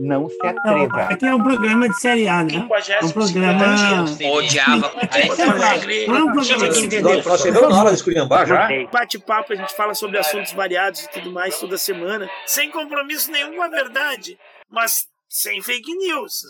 Não se atreva. Aqui é um programa de série A, né? Um programa. Odiava. Nós chegamos na hora de esculhambar já. Bate-papo, a gente fala sobre assuntos variados e tudo mais toda semana, sem compromisso nenhum com a verdade, mas sem fake news.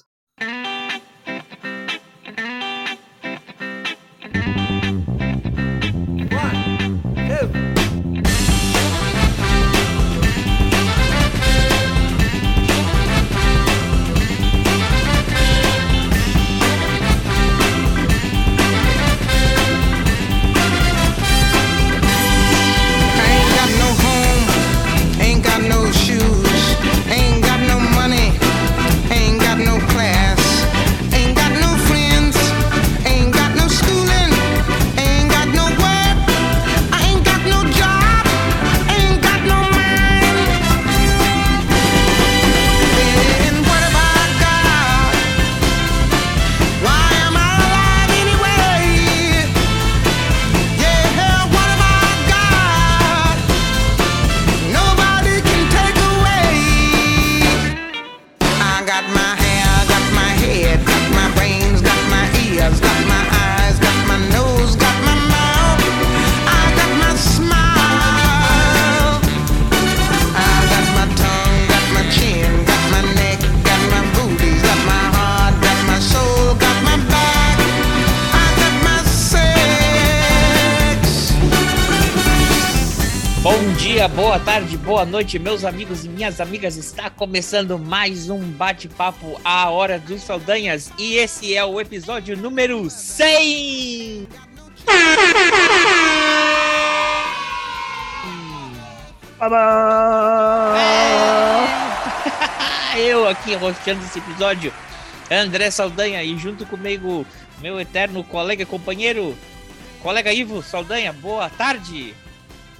Boa noite, meus amigos e minhas amigas. Está começando mais um bate-papo à Hora dos Saldanhas e esse é o episódio número 100! Eu aqui rosteando esse episódio, André Saldanha e junto comigo, meu eterno colega e companheiro, colega Ivo Saldanha. Boa tarde!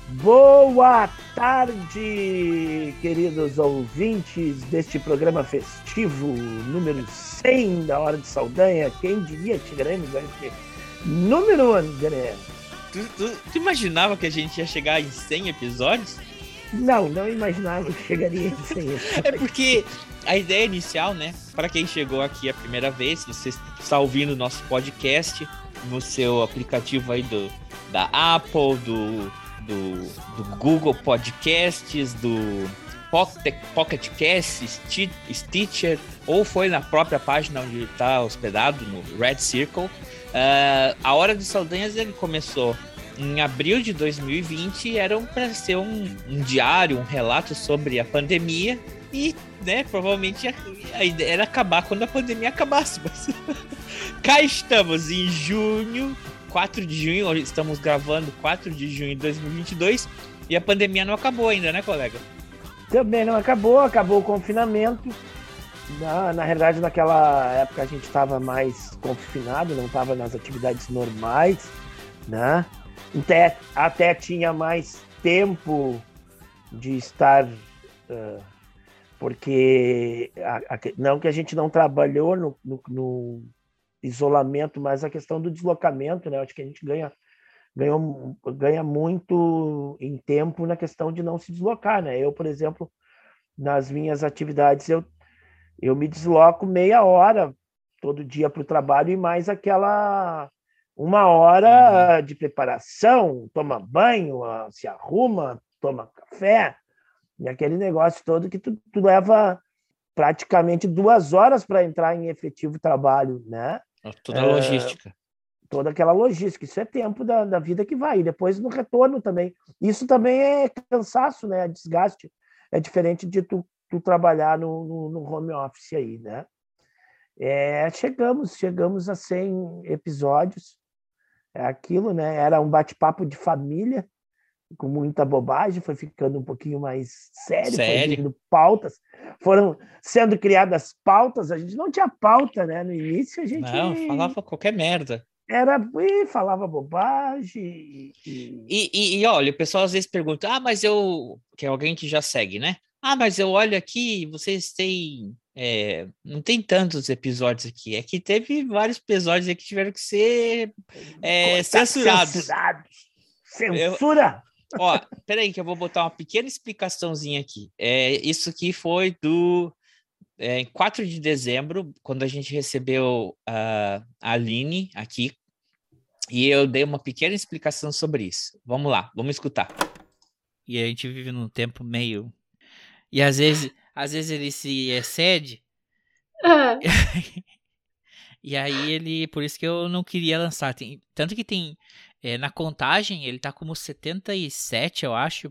Boa tarde, queridos ouvintes deste programa festivo número 100 da Hora de Saldanha. Quem diria esse número, André? Tu, tu- tu imaginava que a gente ia chegar em 100 episódios? Não, não imaginava que chegaria a 100. É porque a ideia inicial, né? Para quem chegou aqui a primeira vez, você está ouvindo o nosso podcast no seu aplicativo aí do, da Apple, do, do, do Google Podcasts, do Pocket, Cast, Sti- Stitcher, ou foi na própria página onde está hospedado, no Red Circle. Ah, a Hora dos Saldanhas ele começou em abril de 2020 e era para ser um, um diário, um relato sobre a pandemia e, né, provavelmente a ideia era acabar quando a pandemia acabasse, mas cá estamos em junho, 4 de junho, hoje estamos gravando 4 de junho de 2022 e a pandemia não acabou ainda, né, colega? Também não acabou, acabou o confinamento. Na, na realidade, naquela época a gente estava mais confinado, não estava nas atividades normais, né? Até, até tinha mais tempo de estar. ah, porque a- a não que a gente não trabalhou no, no- no isolamento, mas a questão do deslocamento, né? Acho que a gente ganha, ganhou, ganha muito em tempo na questão de não se deslocar, né? Eu, por exemplo, nas minhas atividades, eu, eu me desloco meia hora todo dia para o trabalho e mais aquela uma hora de preparação, toma banho, ah, se arruma, toma café, e aquele negócio todo que tu, tu leva praticamente duas horas para entrar em efetivo trabalho, né? Toda a É, logística. toda aquela logística. Isso é tempo da, da vida que vai. E depois no retorno também. Isso também é cansaço, né? É desgaste. É diferente de tu, tu trabalhar no, no, no home office aí, né? É, chegamos, chegamos a 100 episódios. É aquilo, né? Era um bate-papo de família, com muita bobagem, foi ficando um pouquinho mais sério, Sério. pautas. Foram sendo criadas pautas, a gente não tinha pauta, né? No início a gente Não, falava qualquer merda. era e falava bobagem e, e- E, e, olha, o pessoal às vezes pergunta, ah, mas eu. Que é alguém que já segue, né? Ah, mas eu olho aqui, vocês têm. é, não tem tantos episódios aqui. É que teve vários episódios aí que tiveram que ser é, censurados. censurados. Censura! Ó, peraí, que eu vou botar uma pequena explicaçãozinha aqui. É, isso aqui foi do é, em 4 de dezembro, quando a gente recebeu a Aline aqui, e eu dei uma pequena explicação sobre isso. Vamos lá, vamos escutar. E a gente vive num tempo meio. E às vezes, às vezes ele se excede. Ah, E aí ele. Por isso que eu não queria lançar. Tem- tanto que tem. É, na contagem, ele tá como 77, eu acho.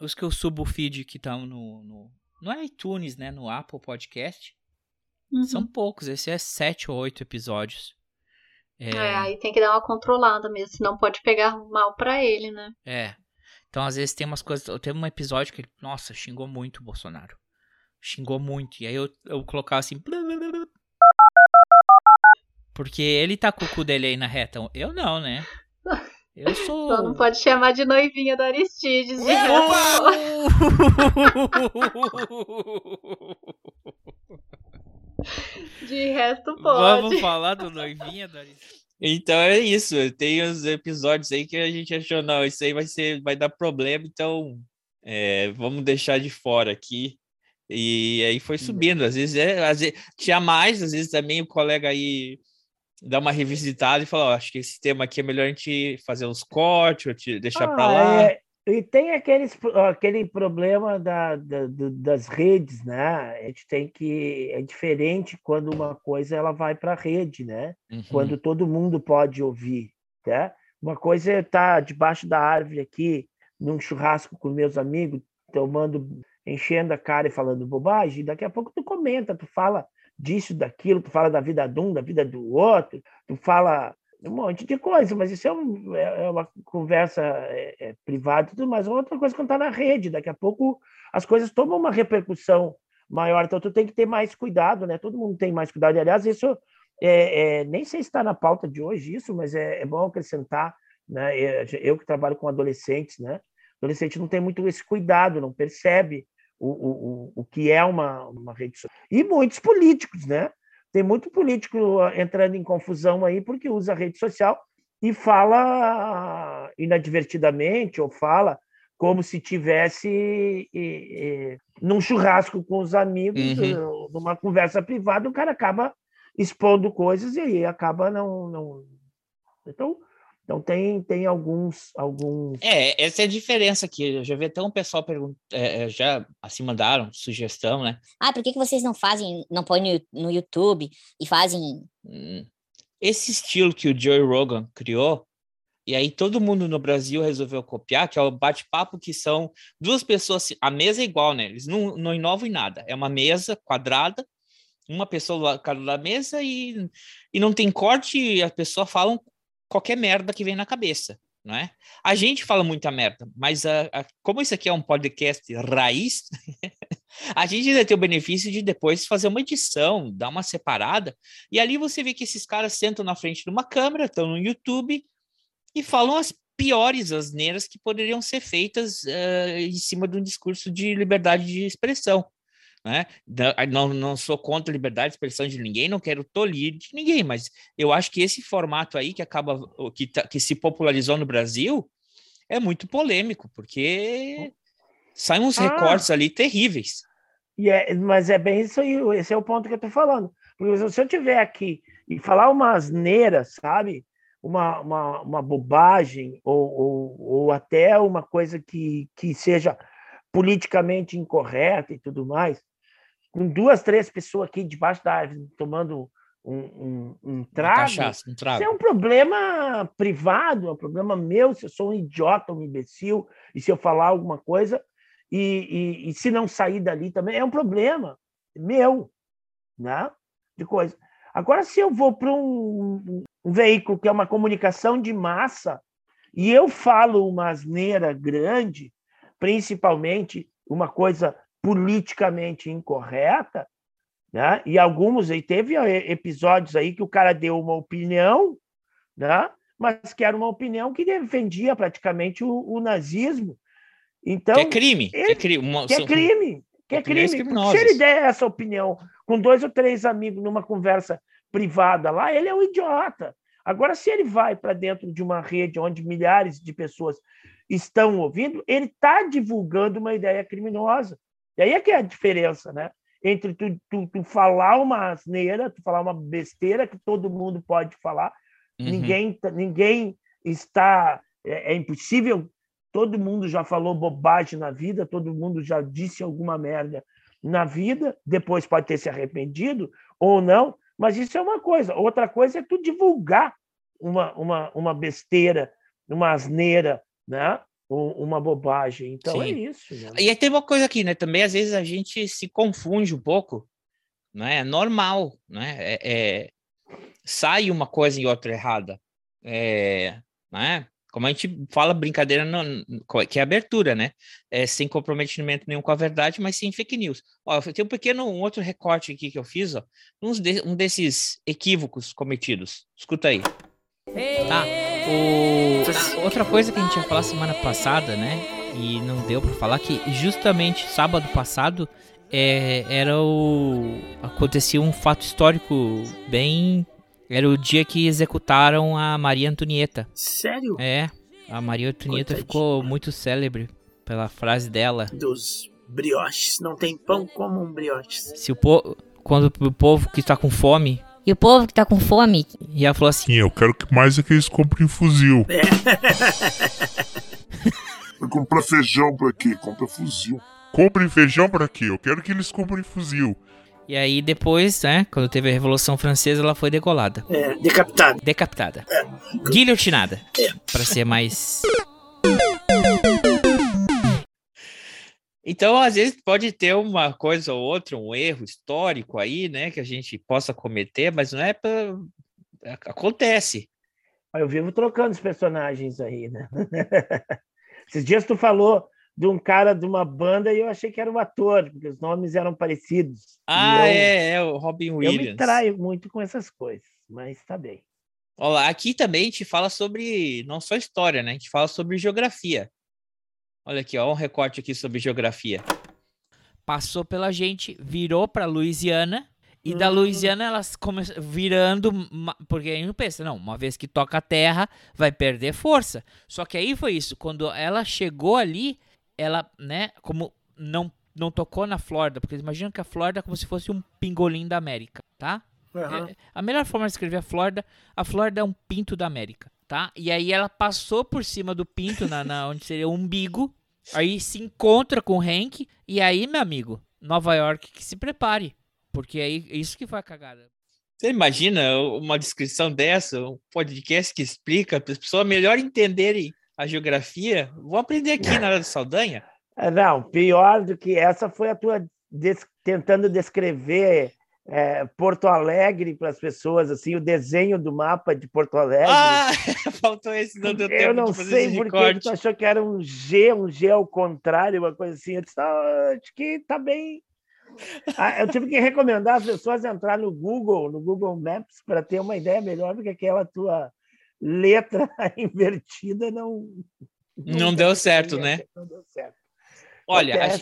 Os que eu subo o feed que estão no, no. No iTunes, né? No Apple Podcast. uhum. São poucos. Esse é 7 ou 8 episódios. É, É, aí tem que dar uma controlada mesmo, senão pode pegar mal pra ele, né? é. Então, às vezes, tem umas coisas. Teve um episódio que ele. Nossa, xingou muito o Bolsonaro. Xingou muito. E aí eu, eu colocava assim. blá. Porque ele tá com o cu dele aí na reta. Eu não, né? Eu sou. Só não pode chamar de noivinha da Aristides. De resto, de resto pode. Vamos falar do noivinha, Doris? Então é isso. Tem os episódios aí que a gente achou, não, isso aí vai ser, vai dar problema, então é, vamos deixar de fora aqui. E aí foi subindo. Às vezes, é, às vezes tinha mais, às vezes também o colega aí dá uma revisitada e fala, ó, acho que esse tema aqui é melhor a gente fazer uns cortes, ou te deixar para Ah, lá. é, e tem aqueles, aquele problema da, da- das redes, né? A gente tem que. É diferente quando uma coisa ela vai para a rede, né? Uhum. Quando todo mundo pode ouvir, tá? Uma coisa é estar debaixo da árvore aqui, num churrasco com meus amigos, tomando, enchendo a cara e falando bobagem, e daqui a pouco tu comenta, tu fala disso, daquilo, tu fala da vida de um, da vida do outro, tu fala um monte de coisa, mas isso é, um- é- é uma conversa é, é, privada e tudo mais. Outra coisa quando está na rede, daqui a pouco as coisas tomam uma repercussão maior, então tu tem que ter mais cuidado, né? Todo mundo tem mais cuidado. E, aliás, isso é, é, nem sei se está na pauta de hoje isso, mas é, é bom acrescentar, né? Eu, eu que trabalho com adolescentes, né? Adolescente não tem muito esse cuidado, não percebe o, o, o, que é uma, uma rede social. E muitos políticos, né? Tem muito político ah, entrando em confusão aí porque usa a rede social e fala inadvertidamente ou fala como se tivesse eh, eh, num churrasco com os amigos, Uhum. eh, numa conversa privada, o cara acaba expondo coisas e aí acaba não, não... então então tem tem alguns alguns É, essa é a diferença aqui. Eu já vi até um pessoal perguntar, já assim mandaram sugestão, né? Ah, por que, que vocês não fazem, não põem no, no YouTube e fazem. Hum, Esse estilo que o Joe Rogan criou, e aí todo mundo no Brasil resolveu copiar, que é o bate-papo, que são duas pessoas, a mesa é igual, né? Eles não, não inovam em nada. É uma mesa quadrada, uma pessoa do lado da mesa e, e não tem corte, e a pessoa fala qualquer merda que vem na cabeça, não é? A gente fala muita merda, mas a, a- como isso aqui é um podcast raiz, a gente ainda tem o benefício de depois fazer uma edição, dar uma separada, e ali você vê que esses caras sentam na frente de uma câmera, estão no YouTube e falam as piores asneiras que poderiam ser feitas eh, em cima de um discurso de liberdade de expressão. Né? Da- Não, não sou contra a liberdade de expressão de ninguém, não quero tolir de ninguém, mas eu acho que esse formato aí que acaba, que, tá- que se popularizou no Brasil é muito polêmico, porque saem uns Ah. recortes ali terríveis. E é, mas é bem isso aí, esse é o ponto que eu estou falando. Porque se eu tiver aqui e falar uma asneira, sabe? Uma, uma, uma bobagem, ou, ou, ou até uma coisa que, que seja politicamente incorreta e tudo mais, com duas, três pessoas aqui debaixo da árvore tomando um, um, um trago, cachaça, um trago. isso é um problema privado, é um problema meu, se eu sou um idiota, um imbecil, e se eu falar alguma coisa, e, e, e se não sair dali também, é um problema meu, né? De coisa. Agora, se eu vou para um, um veículo que é uma comunicação de massa, e eu falo uma asneira grande, principalmente uma coisa politicamente incorreta, né? E alguns aí teve eh, episódios aí que o cara deu uma opinião, né? Mas que era uma opinião que defendia praticamente o, o nazismo. Então, que é crime. ele- é crime. Uma- que é crime, que é crime. Se ele der essa opinião com dois ou três amigos numa conversa privada lá, ele é um idiota. Agora, se ele vai para dentro de uma rede onde milhares de pessoas estão ouvindo, ele está divulgando uma ideia criminosa. E aí é que é a diferença, né? entre tu, tu, tu falar uma asneira, tu falar uma besteira que todo mundo pode falar. Uhum. Ninguém, ninguém está. É, é impossível. Todo mundo já falou bobagem na vida, todo mundo já disse alguma merda na vida, depois pode ter se arrependido ou não, mas isso é uma coisa. Outra coisa é tu divulgar uma, uma, uma besteira, uma asneira, né? Uma bobagem. Então é Sim. é isso. Né? E aí tem uma coisa aqui, né? Também às vezes a gente se confunde um pouco, não é? Normal, né? É, é, sai uma coisa e outra errada, é, né? Como a gente fala brincadeira, no, que é abertura, né? É, sem comprometimento nenhum com a verdade, mas sim fake news. Ó, tenho um pequeno um outro recorte aqui que eu fiz, ó, uns de, um desses equívocos cometidos. Escuta aí. Tá. O... Outra coisa que a gente ia falar semana passada, né? E não deu para falar que justamente sábado passado é, era o. acontecia um fato histórico bem. Era o dia que executaram a Maria Antonieta. Sério? É. A Maria Antonieta ficou muito célebre pela frase dela. Dos brioches. Não tem pão como um brioches. Se o povo. Quando o povo que está com fome e o povo que tá com fome. E ela falou assim: Eu quero que mais é que eles comprem fuzil. Vai comprar feijão pra quê? Compra fuzil. Comprem feijão pra quê? Eu quero que eles comprem fuzil. E aí depois, né, quando teve a Revolução Francesa, ela foi degolada. É, decapitada. Decapitada. É. Guilhotinada. É. Pra ser mais... Então, às vezes pode ter uma coisa ou outra, um erro histórico aí, né, que a gente possa cometer, mas não é para acontece. Eu vivo trocando os personagens aí, né? Esses dias tu falou de um cara de uma banda e eu achei que era um ator, porque os nomes eram parecidos. Ah, eu, é, é o Robin Williams. Eu me traio muito com essas coisas, mas tá bem. Olá, aqui também a gente fala sobre não só história, né? A gente fala sobre geografia. Olha aqui, ó, um recorte aqui sobre geografia. Passou pela gente, virou para Louisiana e hum. da Louisiana elas começam virando, porque a gente pensa, não, uma vez que toca a terra, vai perder força. Só que aí foi isso, quando ela chegou ali, ela, né, como não não tocou na Flórida, porque imagina que a Flórida é como se fosse um pingolim da América, tá? Uhum. É, a melhor forma de escrever a Flórida, a Flórida é um pinto da América tá? E aí ela passou por cima do pinto, na, na onde seria o umbigo, aí se encontra com o Hank, e aí, meu amigo, Nova York que se prepare, porque é isso que foi a cagada. Você imagina uma descrição dessa, um podcast que explica para as pessoas melhor entenderem a geografia? Vou aprender aqui na hora do Saldanha. É, não, pior do que essa foi a tua des tentando descrever é, Porto Alegre para as pessoas, assim, o desenho do mapa de Porto Alegre. Ah, faltou esse, não deu tempo Eu não sei por que tu achou que era um G, um G ao contrário, uma coisa assim. Eu disse, acho que tá bem. Ah, eu tive que recomendar as pessoas entrar no Google, no Google Maps, para ter uma ideia melhor, porque aquela tua letra invertida não. Não, não deu certo, né? Não deu certo. Olha, a,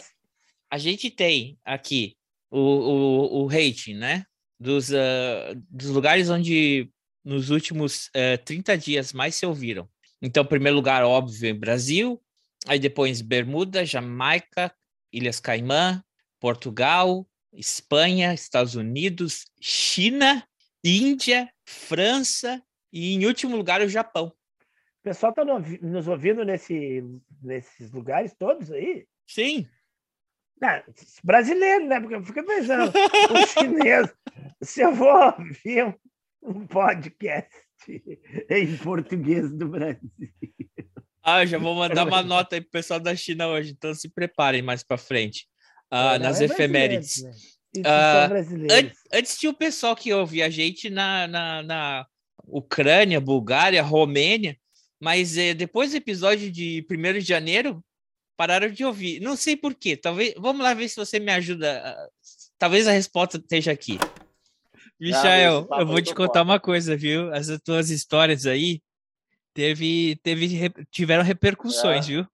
a gente tem aqui o, o, o rating, né? Dos, uh, dos lugares onde nos últimos uh, ah, 30 dias mais se ouviram. Então, primeiro lugar, óbvio, em Brasil, aí depois Bermuda, Jamaica, Ilhas Caimã, Portugal, Espanha, Estados Unidos, China, Índia, França e, em último lugar, o Japão. O pessoal está nos ouvindo nesse, nesses lugares todos aí? Sim. Não, brasileiro, né? Porque eu fico pensando, o chinês, se eu vou ouvir um podcast em português do Brasil. Ah, já vou mandar uma nota aí pro pessoal da China hoje, então se preparem mais para frente. Ah, é, nas é efemérides. Né? Ah, an antes tinha o pessoal que ouvia a gente na, na, na Ucrânia, Bulgária, Romênia, mas eh, depois do episódio de 1 de janeiro, pararam de ouvir. Não sei por quê. Talvez. Vamos lá ver se você me ajuda. Talvez a resposta esteja aqui. Michael, eu vou te contar uma coisa, viu? As tuas histórias aí teve, teve, tiveram repercussões, é. viu?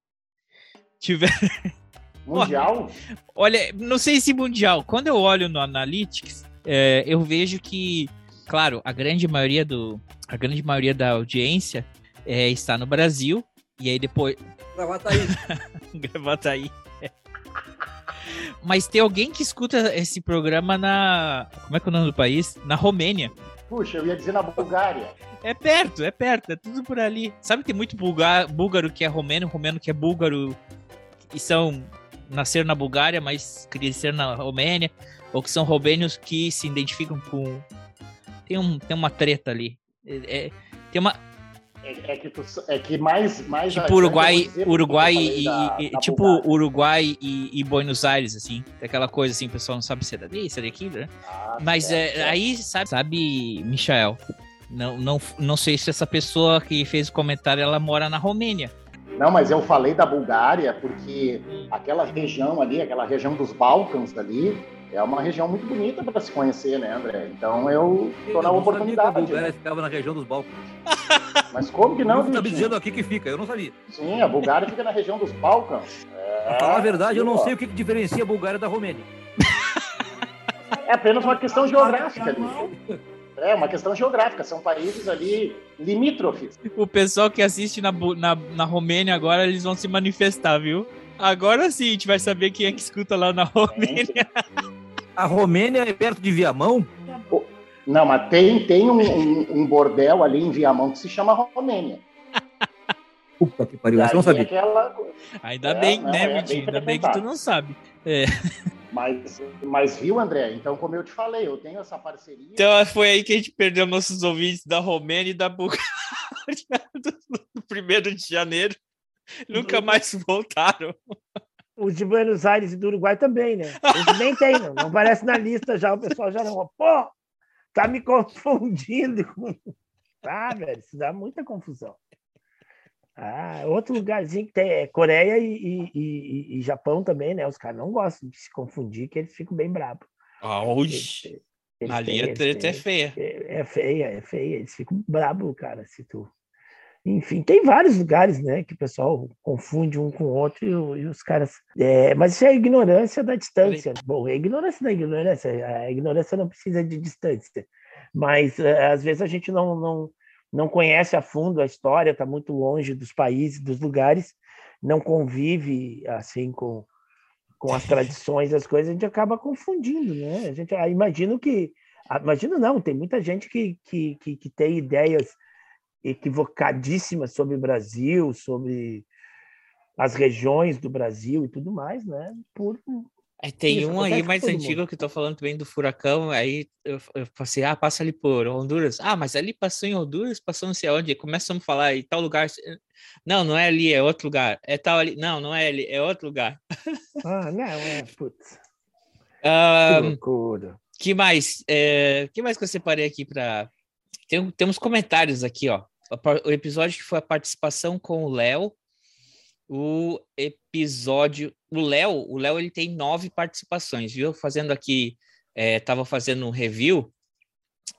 Tiveram. Mundial? Olha, não sei se mundial. Quando eu olho no Analytics, é, eu vejo que, claro, a grande maioria do, a grande maioria da audiência é, está no Brasil. E aí depooi, Gravataí. Gravataí. mas tem alguém que escuta esse programa na. Como é que é o nome do país? Na Romênia. Puxa, eu ia dizer na Bulgária. É perto, é perto, é tudo por ali. Sabe que tem muito bulgar, búlgaro que é romeno, romeno que é búlgaro e são. nasceram na Bulgária, mas cresceram na Romênia, ou que são romênios que se identificam com. Tem, um, tem uma treta ali. É, é, tem uma. É, é, que, tu, é que mais. mais tipo Uruguai, Uruguai e, da, e da tipo Bulgária. Uruguai e, e, Buenos Aires, assim. Aquela coisa assim, o pessoal não sabe se é dali, se é daqui, né? Ah, Mas é, aí, sabe, sabe, Michael, não, não, não sei se essa pessoa que fez o comentário, ela mora na Romênia. Não, mas eu falei da Bulgária porque aquela região ali, aquela região dos Balcãs ali, é uma região muito bonita para se conhecer, né, André? Então eu estou na oportunidade. a Bulgária né? ficava na região dos Balcãs. Mas como que não? Está me dizendo aqui que fica, eu não sabia. Sim, a Bulgária fica na região dos Balcãs. É... Pra falar a verdade, eu não sei o que diferencia a Bulgária da Romênia. É apenas uma questão geográfica ali. É uma questão geográfica, são países ali limítrofes. O pessoal que assiste na, na, na Romênia agora, eles vão se manifestar, viu? Agora sim a gente vai saber quem é que escuta lá na Romênia. A Romênia é perto de Viamão? Não, mas tem, tem um, um, um bordel ali em Viamão que se chama Romênia. Puta que pariu, você não sabia. Aquela... Ainda é, bem, não, né, é Ainda bem que tu não sabe. É. Mas, mas viu, André? Então, como eu te falei, eu tenho essa parceria. Então foi aí que a gente perdeu nossos ouvintes da Romênia e da Bulgária no primeiro de janeiro. Nunca mais voltaram. Os de Buenos Aires e do Uruguai também, né? Eles nem tem, não. Não aparece na lista já, o pessoal já não. Pô, tá me confundindo. Ah, velho, isso dá muita confusão. Ah, outro lugarzinho que tem é Coreia e, e, e, e Japão também, né? Os caras não gostam de se confundir, que eles ficam bem bravos. Ah, eles, Ali a treta é feia. É, é, feia, é feia. Eles ficam bravos, cara, se tu. Enfim, tem vários lugares, né, que o pessoal confunde um com o outro e, e os caras. É, mas isso é a ignorância da distância. Bom, é ignorância da ignorância. A ignorância não precisa de distância. Mas é, às vezes a gente não, não não conhece a fundo a história, está muito longe dos países, dos lugares, não convive assim com, com as tradições, as coisas, a gente acaba confundindo, né? A gente ah, imagino que, ah, imagino não, tem muita gente que, que, que, que tem ideias equivocadíssimas sobre o Brasil, sobre as regiões do Brasil e tudo mais, né? Por é, tem Isso, um aí mais antigo mundo. que eu tô falando também do furacão, aí eu, eu passei, ah, passa ali por Honduras. Ah, mas ali passou em Honduras, passou não sei onde. Começamos a falar, em tal lugar. Não, não é ali, é outro lugar. É tal ali. Não, não é ali, é outro lugar. Ah, não, é, putz. Um, que loucura. Que mais? É, que mais que eu separei aqui para tem, temos comentários aqui, ó. O episódio que foi a participação com o Léo, o episódio. O Léo, o Léo ele tem nove participações, viu? Fazendo aqui, é, tava fazendo um review,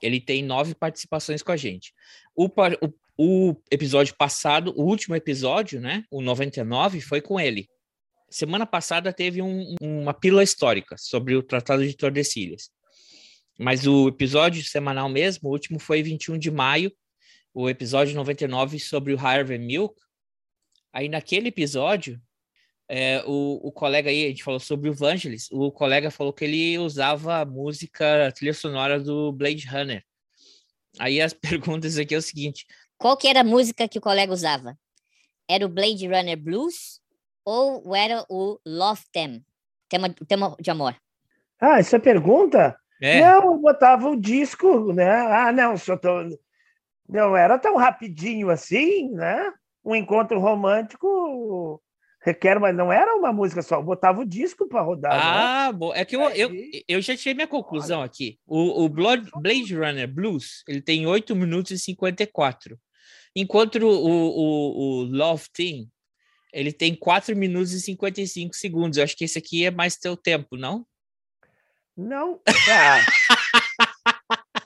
ele tem nove participações com a gente. O, o, o episódio passado, o último episódio, né? O 99, foi com ele. Semana passada teve um, uma pílula histórica sobre o Tratado de Tordesilhas. Mas o episódio semanal mesmo, o último foi 21 de maio, o episódio 99 sobre o Harvey Milk, Aí naquele episódio, é, o, o colega aí, a gente falou sobre o Vangelis, o colega falou que ele usava a música, a trilha sonora do Blade Runner. Aí as perguntas aqui é o seguinte: Qual que era a música que o colega usava? Era o Blade Runner Blues ou era o Love Them, tema, tema de amor? Ah, essa pergunta? É. Não, eu botava o disco, né? Ah, não, só tô... não era tão rapidinho assim, né? Um encontro romântico requer, mas não era uma música só, eu botava o disco para rodar. Né? Ah, né? bom. É que eu, eu, eu já tive minha conclusão aqui. O, o Blade Runner Blues ele tem 8 minutos e 54. Enquanto o, o, o Love Team ele tem 4 minutos e 55 segundos. Eu acho que esse aqui é mais teu tempo, não? Não. Ah.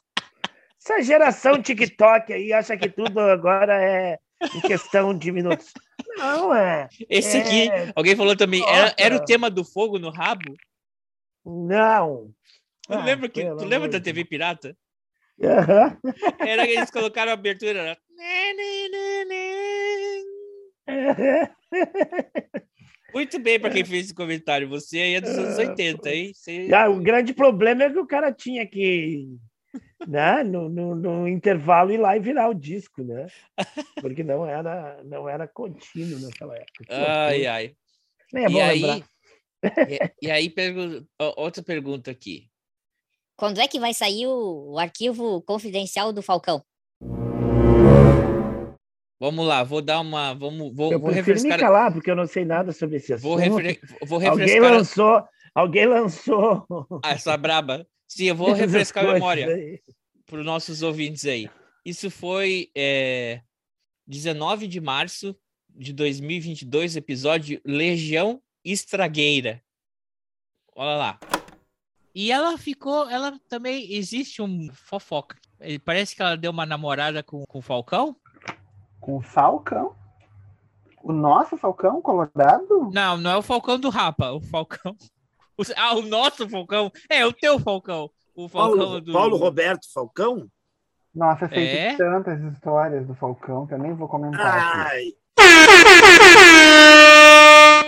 Essa geração TikTok aí acha que tudo agora é em questão de minutos. Não, é. Esse é... aqui, alguém falou também, era, era, o tema do fogo no rabo? Não. Tu ah, lembra, que, tu lembra da TV Pirata? Uhum. Era que eles colocaram a abertura. Era... Muito bem para quem fez esse comentário. Você aí é dos anos 80, hein? Você... Ah, o grande problema é que o cara tinha que, né, no, no, no intervalo ir lá e virar o disco, né? Porque não era, não era contínuo naquela época. Ai, ai. Nem é bom e, aí, e, e aí, pergu- outra pergunta aqui. Quando é que vai sair o, o arquivo confidencial do Falcão? Vamos lá, vou dar uma. Vamos, vou, Eu vou prefiro me refrescar. calar, porque eu não sei nada sobre esse assunto. Vou, refre- vou Alguém refrescar. lançou, alguém lançou. Ah, essa braba. Sim, eu vou refrescar a memória para os nossos ouvintes aí. Isso foi é, 19 de março de 2022, episódio Legião Estragueira. Olha lá. E ela ficou, ela também existe um fofoca. Parece que ela deu uma namorada com, com o Falcão. Com o Falcão? O nosso Falcão Colorado? Não, não é o Falcão do Rapa, o Falcão. O- ah, o nosso Falcão. É, o teu Falcão. O Falcão Paulo, do. Paulo Roberto Falcão? Nossa, eu sei É? de tantas histórias do Falcão que eu nem vou comentar. aqui. Ai.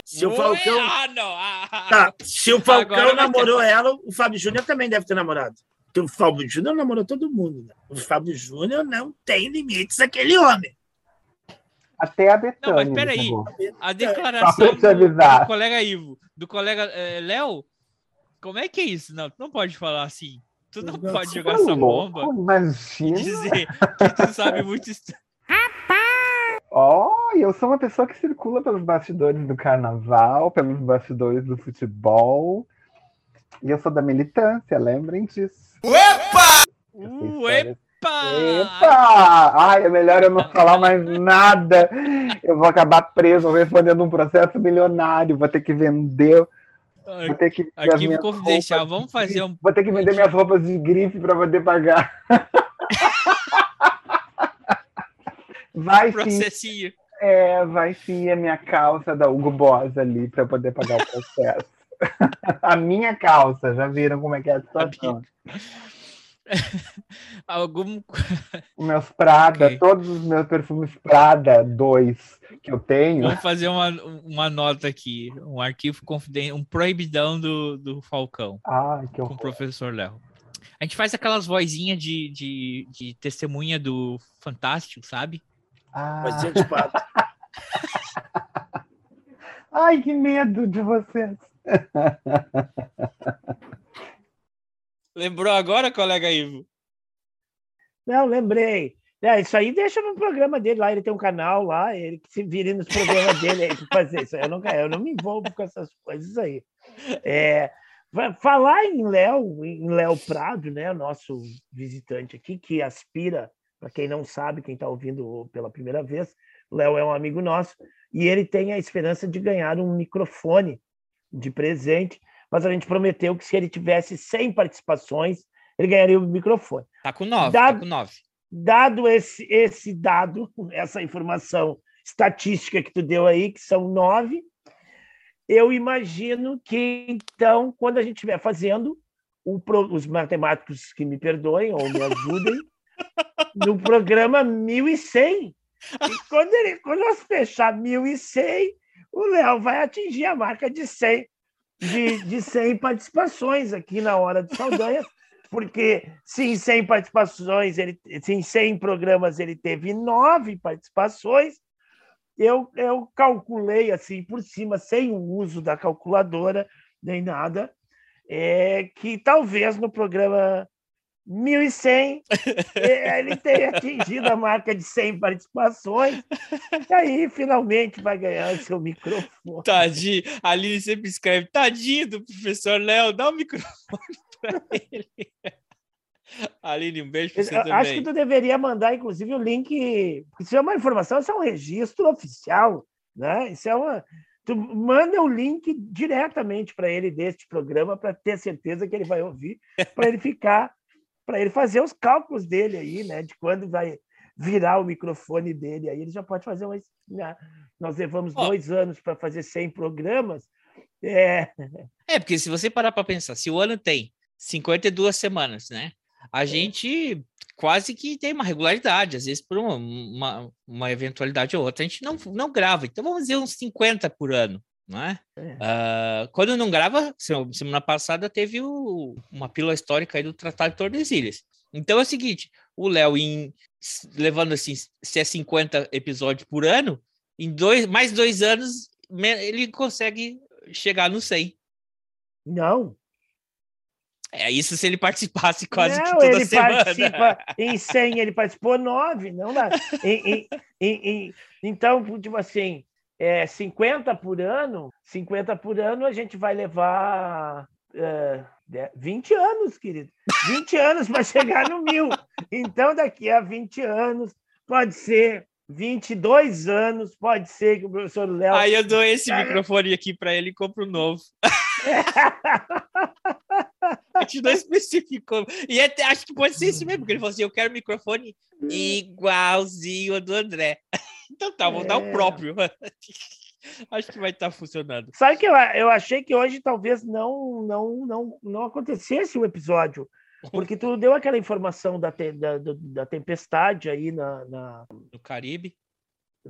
Se o? Falcão. Ah, não. Ah, ah, Tá, se o Falcão vai ter- namorou ela, o Fábio Júnior também deve ter namorado. Porque o Fábio Júnior namorou todo mundo. Né? O Fábio Júnior não tem limites, aquele homem. Até a Não, Betânia. mas ele peraí. A declaração do, do colega Ivo, do colega eh, Léo, como é que é isso? Não, tu não pode falar assim. Tu não pode jogar essa louco? bomba e Imagina. dizer que tu sabe muito. Ó, e eu sou uma pessoa que circula pelos bastidores do carnaval, pelos bastidores do futebol. E eu sou da militância, lembrem disso. Uh, história- epa! Epa! Ai, é melhor eu não falar mais nada. Eu vou acabar preso respondendo um processo milionário. Vou ter que vender. Vou ter que minhas confidencial. roupas Vamos fazer um. Vou ter que vender minhas roupas de grife para poder pagar. Vai sim, processinho. é, vai sim a minha calça da Hugo Boss ali para poder pagar o processo. a minha calça, já viram como é que é a situação. Algum. Os meus Prada, Ok. todos os meus perfumes Prada 2 que eu tenho. Vamos fazer uma, uma nota aqui. Um arquivo confidencial, um proibidão do, do Falcão. Ai, que com o horror. professor Léo. A gente faz aquelas vozinhas de, de, de testemunha do Fantástico, sabe? Ah. Vozinha de pato. Ai, que medo de vocês. Lembrou agora, colega Ivo? Não, lembrei. É, isso aí deixa no programa dele lá, ele tem um canal lá, ele que se vire nos programas dele aí pra fazer isso. Eu não, eu não me envolvo com essas coisas aí. É, falar em Léo, em Léo Prado, né, nosso visitante aqui, que aspira, para quem não sabe, quem está ouvindo pela primeira vez, Léo é um amigo nosso, e ele tem a esperança de ganhar um microfone de presente, mas a gente prometeu que se ele tivesse 100 participações, ele ganharia o microfone. Tá com nove, Dá- tá com nove. Dado esse, esse dado, essa informação estatística que tu deu aí, que são nove, eu imagino que, então, quando a gente estiver fazendo, pro- os matemáticos que me perdoem ou me ajudem, no programa 1100, e quando, ele, quando nós fechar 1100, o Léo vai atingir a marca de 100, de, de 100 participações aqui na Hora de Saldanha, porque se em 100 participações, ele, se em 100 programas ele teve nove participações, eu, eu calculei assim por cima, sem o uso da calculadora nem nada, é, que talvez no programa 1100 é, ele tenha atingido a marca de 100 participações, e aí finalmente vai ganhar o seu microfone. Tadinho. A Aline sempre escreve, tadinho do professor Léo, dá o microfone pra ele. Aline, um beijo pra você Eu também. Acho que tu deveria mandar, inclusive, o link. Isso é uma informação, isso é um registro oficial, né? Isso é uma. Tu manda o link diretamente para ele deste programa para ter certeza que ele vai ouvir, para ele ficar, para ele fazer os cálculos dele aí, né? De quando vai virar o microfone dele. Aí ele já pode fazer uma. né? Nós levamos Ó. dois anos para fazer 100 programas. É, É, porque se você parar para pensar, se o ano tem 52 semanas, né? A gente quase que tem uma regularidade, às vezes por uma, uma, uma eventualidade ou outra, a gente não, não grava. Então vamos dizer uns 50 por ano, não é? Ah, quando não grava, se- semana passada teve o- uma pílula histórica aí do Tratado de Tordesilhas. Então é o seguinte, o Léo, levando assim, se é 50 episódios por ano, em dois, mais dois anos, ele consegue chegar no 100. Não. É isso se ele participasse quase que não, toda ele semana. participa em 100, ele participou nove, não dá. Então, tipo assim, é 50 por ano, 50 por ano a gente vai levar é, de- 20 anos, querido. 20 anos para chegar no mil. Então, daqui a 20 anos, pode ser 22 anos, pode ser que o professor Léo. Aí eu dou esse Cara, microfone aqui para ele e compro um novo. A gente não especificou. E até, acho que pode ser isso mesmo, porque ele falou assim: eu quero um microfone igualzinho ao do André. Então tá, vou dar o É. próprio. Acho que vai estar funcionando. Sabe que eu, eu achei que hoje talvez não, não, não, não acontecesse o episódio, porque tu deu aquela informação da, te- da, da tempestade aí na, na, No Caribe.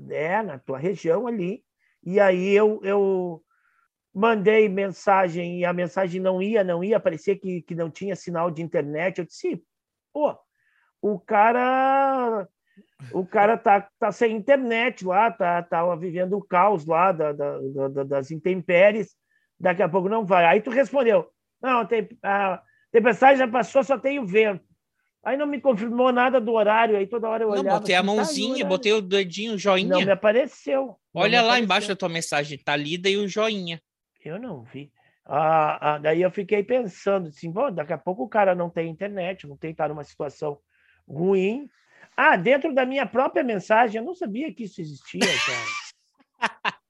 é, na tua região ali, e aí eu, eu mandei mensagem e a mensagem não ia, não ia, parecia que, que não tinha sinal de internet. Eu disse, pô, o cara o cara tá, tá sem internet lá, tá, tá vivendo o caos lá da, da, da- da- das intempéries, daqui a pouco não vai. Aí tu respondeu, não, tem, a tempestade já passou, só tem o vento. Aí não me confirmou nada do horário, aí toda hora eu Não, olhava. botei a assim, tá, o mãozinha, horário? botei o dedinho, o joinha. Não me apareceu. não Olha me lá apareceu. embaixo da tua mensagem, tá lida e o joinha. Eu não vi. Ah, ah, daí eu fiquei pensando assim, "Bom, daqui a pouco o cara não tem internet, não tem, tá numa situação ruim. Ah, dentro da minha própria mensagem, eu não sabia que isso existia, cara.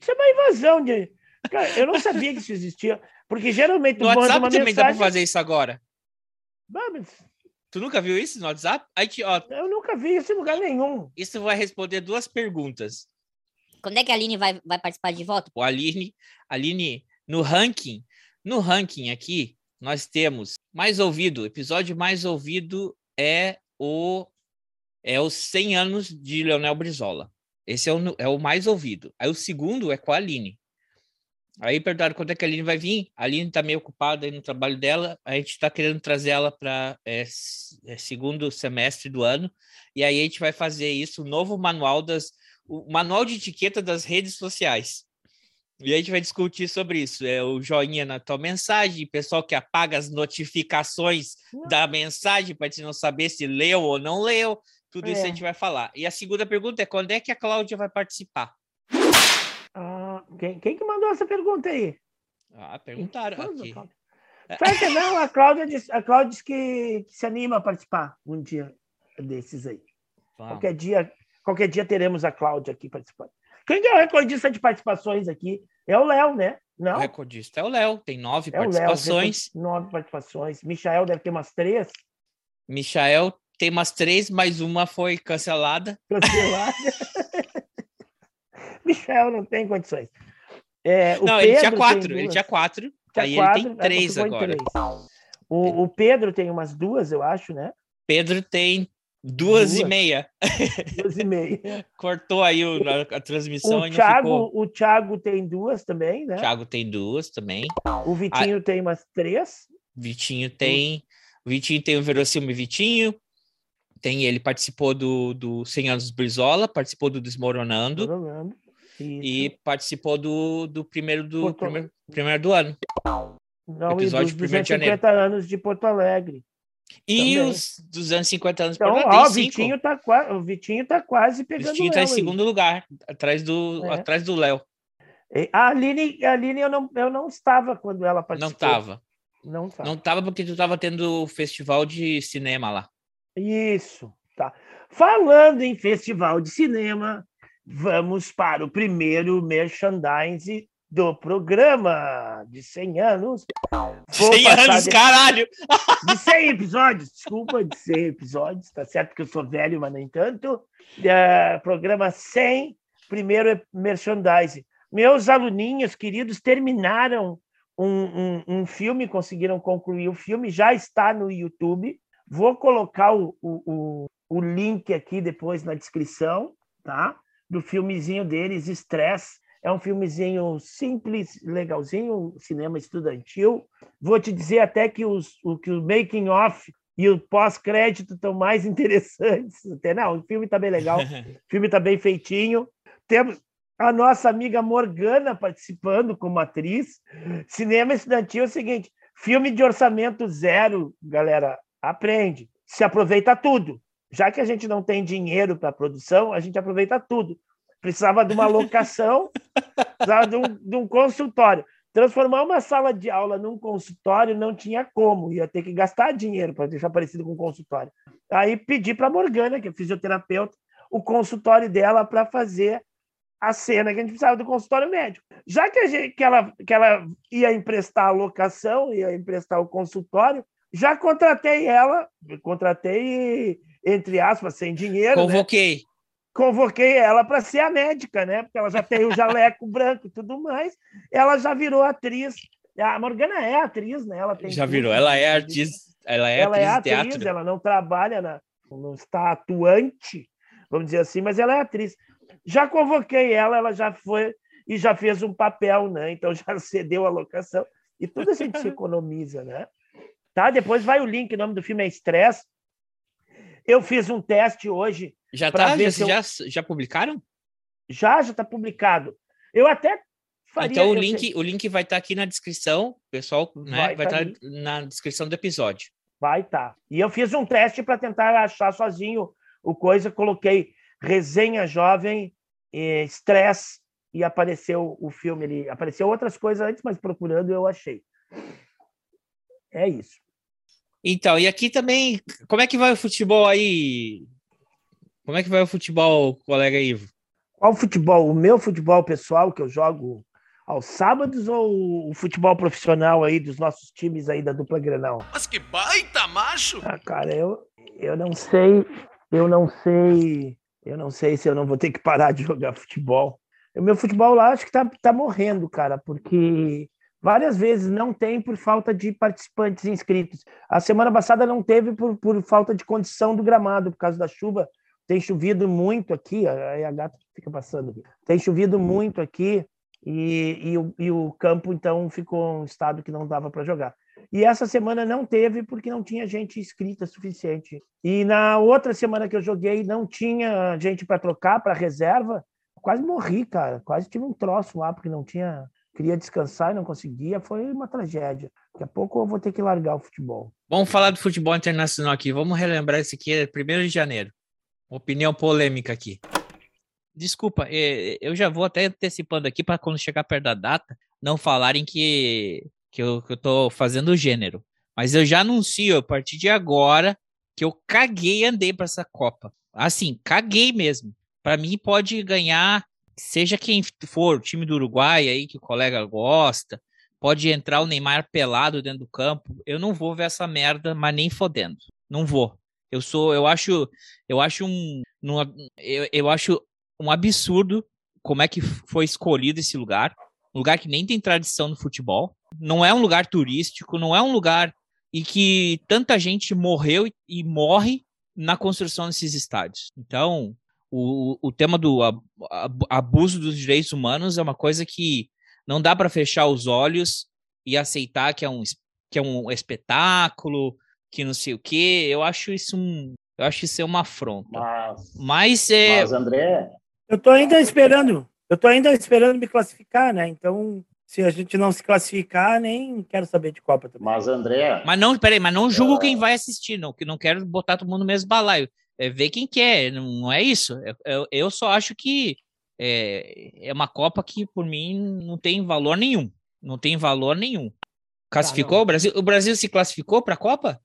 Isso é uma invasão de. Cara, eu não sabia que isso existia. Porque geralmente tu No WhatsApp uma também dá pra mensagem. fazer isso agora. Ah, mas Tu nunca viu isso no WhatsApp? Aí, te- ó, Eu nunca vi isso em lugar nenhum. isso vai responder duas perguntas. Quando é que a Aline vai, vai participar de volta? O Aline, Aline, no ranking, no ranking aqui, nós temos mais ouvido, episódio mais ouvido é o é os 100 anos de Leonel Brizola. Esse é o, é o mais ouvido. Aí o segundo é com a Aline. Aí perguntaram quando é que a Aline vai vir. A Aline está meio ocupada aí no trabalho dela. A gente está querendo trazer ela para segundo semestre do ano. E aí a gente vai fazer isso, o novo manual das o manual de etiqueta das redes sociais. E a gente vai discutir sobre isso. É o joinha na tua mensagem, pessoal que apaga as notificações da mensagem para gente não saber se leu ou não leu. Tudo isso a É. gente vai falar. E a segunda pergunta é quando é que a Cláudia vai participar? Ah, quem, quem que mandou essa pergunta aí? Ah, perguntaram Quando, aqui. Cláudia? Não, a Cláudia disse, a Cláudia disse que, que se anima a participar um dia desses aí. Vamos. Qualquer dia, qualquer dia teremos a Cláudia aqui participando. Quem que é o recordista de participações aqui? É o Léo, né? Não? O recordista é o Léo, tem nove é o Léo. participações. Nove participações. Michael deve ter umas três. Michael tem umas três, mas uma foi cancelada. Cancelada. Michael não tem condições. É, não, ele tinha Pedro quatro. Ele tinha quatro. Tinha aí quatro, ele tem aí três agora. três. O, o Pedro tem umas duas, eu acho, né? Pedro tem duas, e Duas. meia. Duas e meia. Cortou aí o- a, a transmissão O e Thiago, ficou. o Thiago tem duas também, né? Thiago tem duas também. O Vitinho tem umas três. Vitinho tem. O Vitinho tem o Verossímil Vitinho. Tem, ele participou do, do 100 anos do Brizola, participou do Desmoronando Jogando. e participou do, do primeiro do Porto- primeiro, primeiro do ano. Não, episódio e de dos 1º de. 250 anos de Porto Alegre. E Também. os 250 anos Então, por ano, ó, o. Vitinho, tá, o Vitinho tá quase O pegando Vitinho o tá em aí. segundo lugar, atrás do É. atrás do Léo. A Aline, a Aline eu, não, eu não estava quando ela participou. Não tava. Não tava. Não tava porque tu tava tendo o festival de cinema lá. Isso, tá. Falando em festival de cinema, vamos para o primeiro merchandise do programa de 100 anos. Vou 100 passar anos, de- caralho! De 100 episódios, desculpa, de 100 episódios, tá certo que eu sou velho, mas nem tanto. É, programa 100, primeiro merchandise. Meus aluninhos queridos terminaram um, um, um filme, conseguiram concluir o filme, já está no YouTube. Vou colocar o, o, o, o link aqui depois na descrição, tá? Do filmezinho deles, Stress. É um filmezinho simples, legalzinho, cinema estudantil. Vou te dizer até que, os, o, que o making off e o pós-crédito estão mais interessantes. Até não, o filme está bem legal, o filme está bem feitinho. Temos a nossa amiga Morgana participando como atriz. Cinema estudantil é o seguinte: filme de orçamento zero, galera, aprende. Se aproveita tudo. Já que a gente não tem dinheiro para produção, a gente aproveita tudo. Precisava de uma locação, precisava de um, de um consultório. Transformar uma sala de aula num consultório não tinha como, ia ter que gastar dinheiro para deixar parecido com um consultório. Aí pedi para a Morgana, que é fisioterapeuta, o consultório dela para fazer a cena que a gente precisava do consultório médico. Já que, gente, que, ela, que ela ia emprestar a locação, ia emprestar o consultório, já contratei ela, contratei, entre aspas, sem dinheiro. Né? Convoquei. Né? Convoquei ela para ser a médica, né? Porque ela já tem o jaleco branco e tudo mais. Ela já virou atriz. A Morgana é atriz, né? Ela já virou. Ela é artista. Ela é ela atriz, é atriz teatro. Ela não trabalha, na, não está atuante, vamos dizer assim, mas ela é atriz. Já convoquei ela, ela já foi e já fez um papel, né? Então já cedeu a locação. E tudo a gente se economiza, né? Tá? Depois vai o link, o nome do filme é Stress. Eu fiz um teste hoje. Já tá? Já, eu... já, já publicaram? Já, já está publicado. Eu até faria. Então o link, sei... o link vai estar tá aqui na descrição, pessoal, né? Vai estar tá tá na descrição do episódio. Vai estar. Tá. E eu fiz um teste para tentar achar sozinho o coisa, coloquei resenha jovem, estresse e apareceu o filme ali. Apareceu outras coisas antes, mas procurando eu achei. É isso. Então, e aqui também, como é que vai o futebol aí? Como é que vai o futebol, colega Ivo? Qual futebol? O meu futebol pessoal que eu jogo aos sábados ou o futebol profissional aí dos nossos times aí da dupla Grenal? Mas que baita macho! Ah, cara, eu, eu não sei, eu não sei, eu não sei se eu não vou ter que parar de jogar futebol. O meu futebol lá acho que tá, tá morrendo, cara, porque Várias vezes não tem por falta de participantes inscritos. A semana passada não teve por, por falta de condição do gramado, por causa da chuva. Tem chovido muito aqui, aí a gata fica passando aqui. Tem chovido muito aqui e, e, o, e o campo, então, ficou um estado que não dava para jogar. E essa semana não teve porque não tinha gente inscrita suficiente. E na outra semana que eu joguei, não tinha gente para trocar, para reserva. Quase morri, cara. Quase tive um troço lá, porque não tinha queria descansar e não conseguia, foi uma tragédia. Daqui a pouco eu vou ter que largar o futebol. Vamos falar do futebol internacional aqui. Vamos relembrar esse aqui, é 1 de janeiro. Opinião polêmica aqui. Desculpa, é, eu já vou até antecipando aqui para quando chegar perto da data, não falarem que, que, eu, que eu tô fazendo gênero. Mas eu já anuncio a partir de agora que eu caguei e andei para essa Copa. Assim, caguei mesmo. Para mim, pode ganhar seja quem for, o time do Uruguai aí que o colega gosta, pode entrar o Neymar pelado dentro do campo. Eu não vou ver essa merda, mas nem fodendo. Não vou. Eu sou, eu acho, eu acho um, eu, eu acho um absurdo como é que foi escolhido esse lugar. Um lugar que nem tem tradição no futebol. Não é um lugar turístico, não é um lugar em que tanta gente morreu e, e morre na construção desses estádios. Então, o, o tema do abuso dos direitos humanos é uma coisa que não dá para fechar os olhos e aceitar que é um, que é um espetáculo, que não sei o quê. Eu acho isso um, eu acho isso uma afronta. Mas, mas, é... mas André, eu tô ainda esperando, eu tô ainda esperando me classificar, né? Então, se a gente não se classificar, nem quero saber de Copa também. Mas André, mas não, peraí, mas não julgo é... quem vai assistir, não, que não quero botar todo mundo no mesmo balaio é, ver quem quer, não é isso. Eu, eu só acho que é, é uma Copa que, por mim, não tem valor nenhum. Não tem valor nenhum. Classificou? Ah, o, Brasil, o Brasil se classificou para a Copa?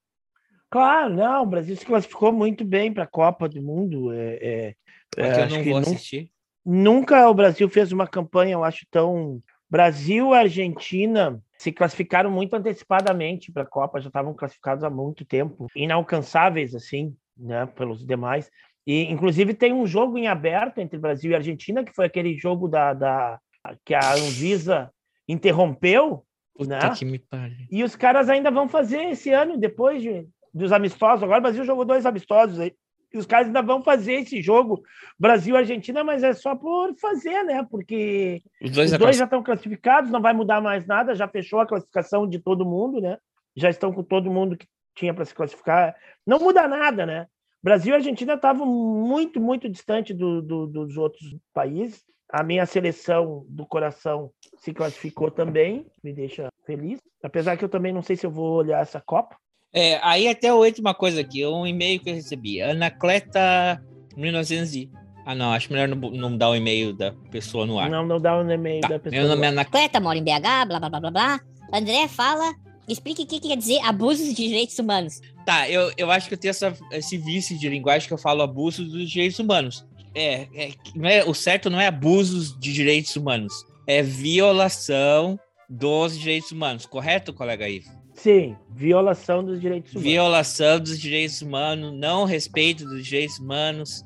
Claro, não. O Brasil se classificou muito bem para a Copa do Mundo. É, é, é eu não vou assistir. Nunca, o Brasil fez uma campanha, eu acho, tão. Brasil e Argentina se classificaram muito antecipadamente para a Copa, já estavam classificados há muito tempo, inalcançáveis, assim né, pelos demais. E, inclusive, tem um jogo em aberto entre Brasil e Argentina, que foi aquele jogo da, da que a Anvisa interrompeu. Puta né? que me pare. E os caras ainda vão fazer esse ano, depois de, dos amistosos. Agora o Brasil jogou dois amistosos aí. E os caras ainda vão fazer esse jogo Brasil-Argentina, mas é só por fazer, né? Porque Os dois, os já dois já estão classificados, não vai mudar mais nada, já fechou a classificação de todo mundo, né? Já estão com todo mundo que tinha para se classificar. Não muda nada, né? Brasil e Argentina estavam muito, muito distante do, do- dos outros países. A minha seleção do coração se classificou também, me deixa feliz. Apesar que eu também não sei se eu vou olhar essa Copa. É, aí até a última coisa aqui, um e-mail que eu recebi. Anacleta 1900 e... Ah, não, acho melhor não, não dar o e-mail da pessoa no ar. Não, não dá o e-mail da pessoa. Meu nome é Anacleta. Mora em BH, blá blá blá blá blá. André fala, explique o que quer dizer abusos de direitos humanos. Tá, eu, eu acho que eu tenho essa, esse vício de linguagem que eu falo abuso dos direitos humanos. É, é, não é, o certo não é abusos de direitos humanos, é violação dos direitos humanos, correto, colega Ivo? Sim, violação dos direitos humanos. Violação dos direitos humanos, não respeito dos direitos humanos,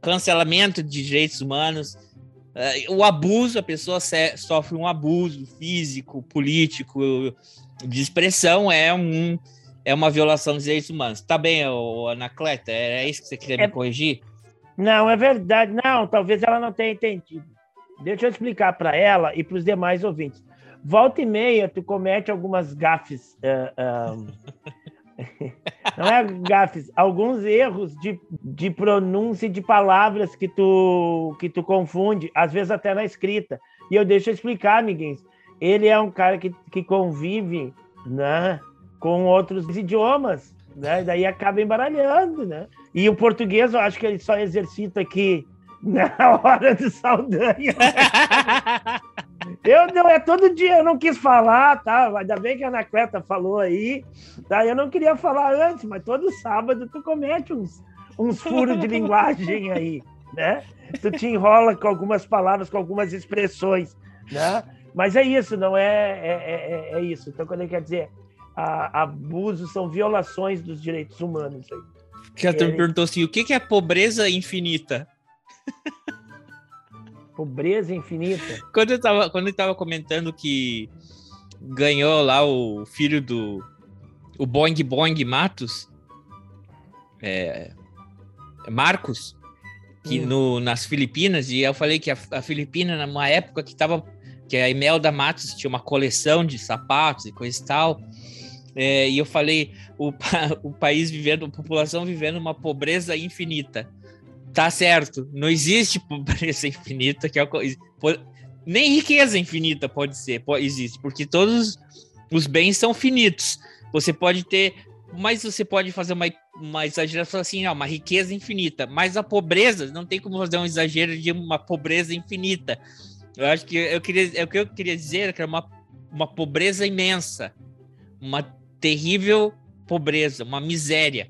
cancelamento de direitos humanos. Eh, O abuso, a pessoa sofre um abuso físico, político, de expressão, é um é uma violação dos direitos humanos. Tá bem, ô, Anacleta? É isso que você queria É- me corrigir? Não, é verdade. Não, talvez ela não tenha entendido. Deixa eu explicar para ela e para os demais ouvintes. Volta e meia, tu comete algumas gafes. ah, ah, não é gafes, alguns erros de, de pronúncia de palavras que tu, que tu confunde, às vezes até na escrita. E eu deixo eu explicar, amiguinhos. Ele é um cara que, que convive né, com outros idiomas, né? E daí acaba embaralhando, né? E o português, eu acho que ele só exercita aqui na hora do Saldanha. Eu não, é todo dia, eu não quis falar, tá? Ainda bem que a Anacleta falou aí, tá? Eu não queria falar antes, mas todo sábado tu comete uns, uns furos de linguagem aí, né? Tu te enrola com algumas palavras, com algumas expressões, né? Mas é isso, não é, é, é, é isso. Então, quando ele quer dizer a, abusos são violações dos direitos humanos aí. Que a turma É. perguntou assim: o que que é pobreza infinita? Pobreza infinita. Quando eu tava, quando eu tava comentando que ganhou lá o filho do o Boing Boing Matos, é, Marcos, que Hum. no, nas Filipinas, e eu falei que a, a Filipina, numa época que tava, que a Imelda Matos tinha uma coleção de sapatos e coisa e tal, é, e eu falei, o, pa- o país vivendo, a população vivendo uma pobreza infinita. Tá certo, não existe pobreza infinita, que é o nem riqueza infinita pode ser, po- existe, porque todos os bens são finitos. Você pode ter, mas você pode fazer uma, uma exageração assim, ó, uma riqueza infinita, mas a pobreza não tem como fazer um exagero de uma pobreza infinita. Eu acho que eu queria, é o que eu queria dizer é que era uma, uma pobreza imensa, uma terrível pobreza, uma miséria,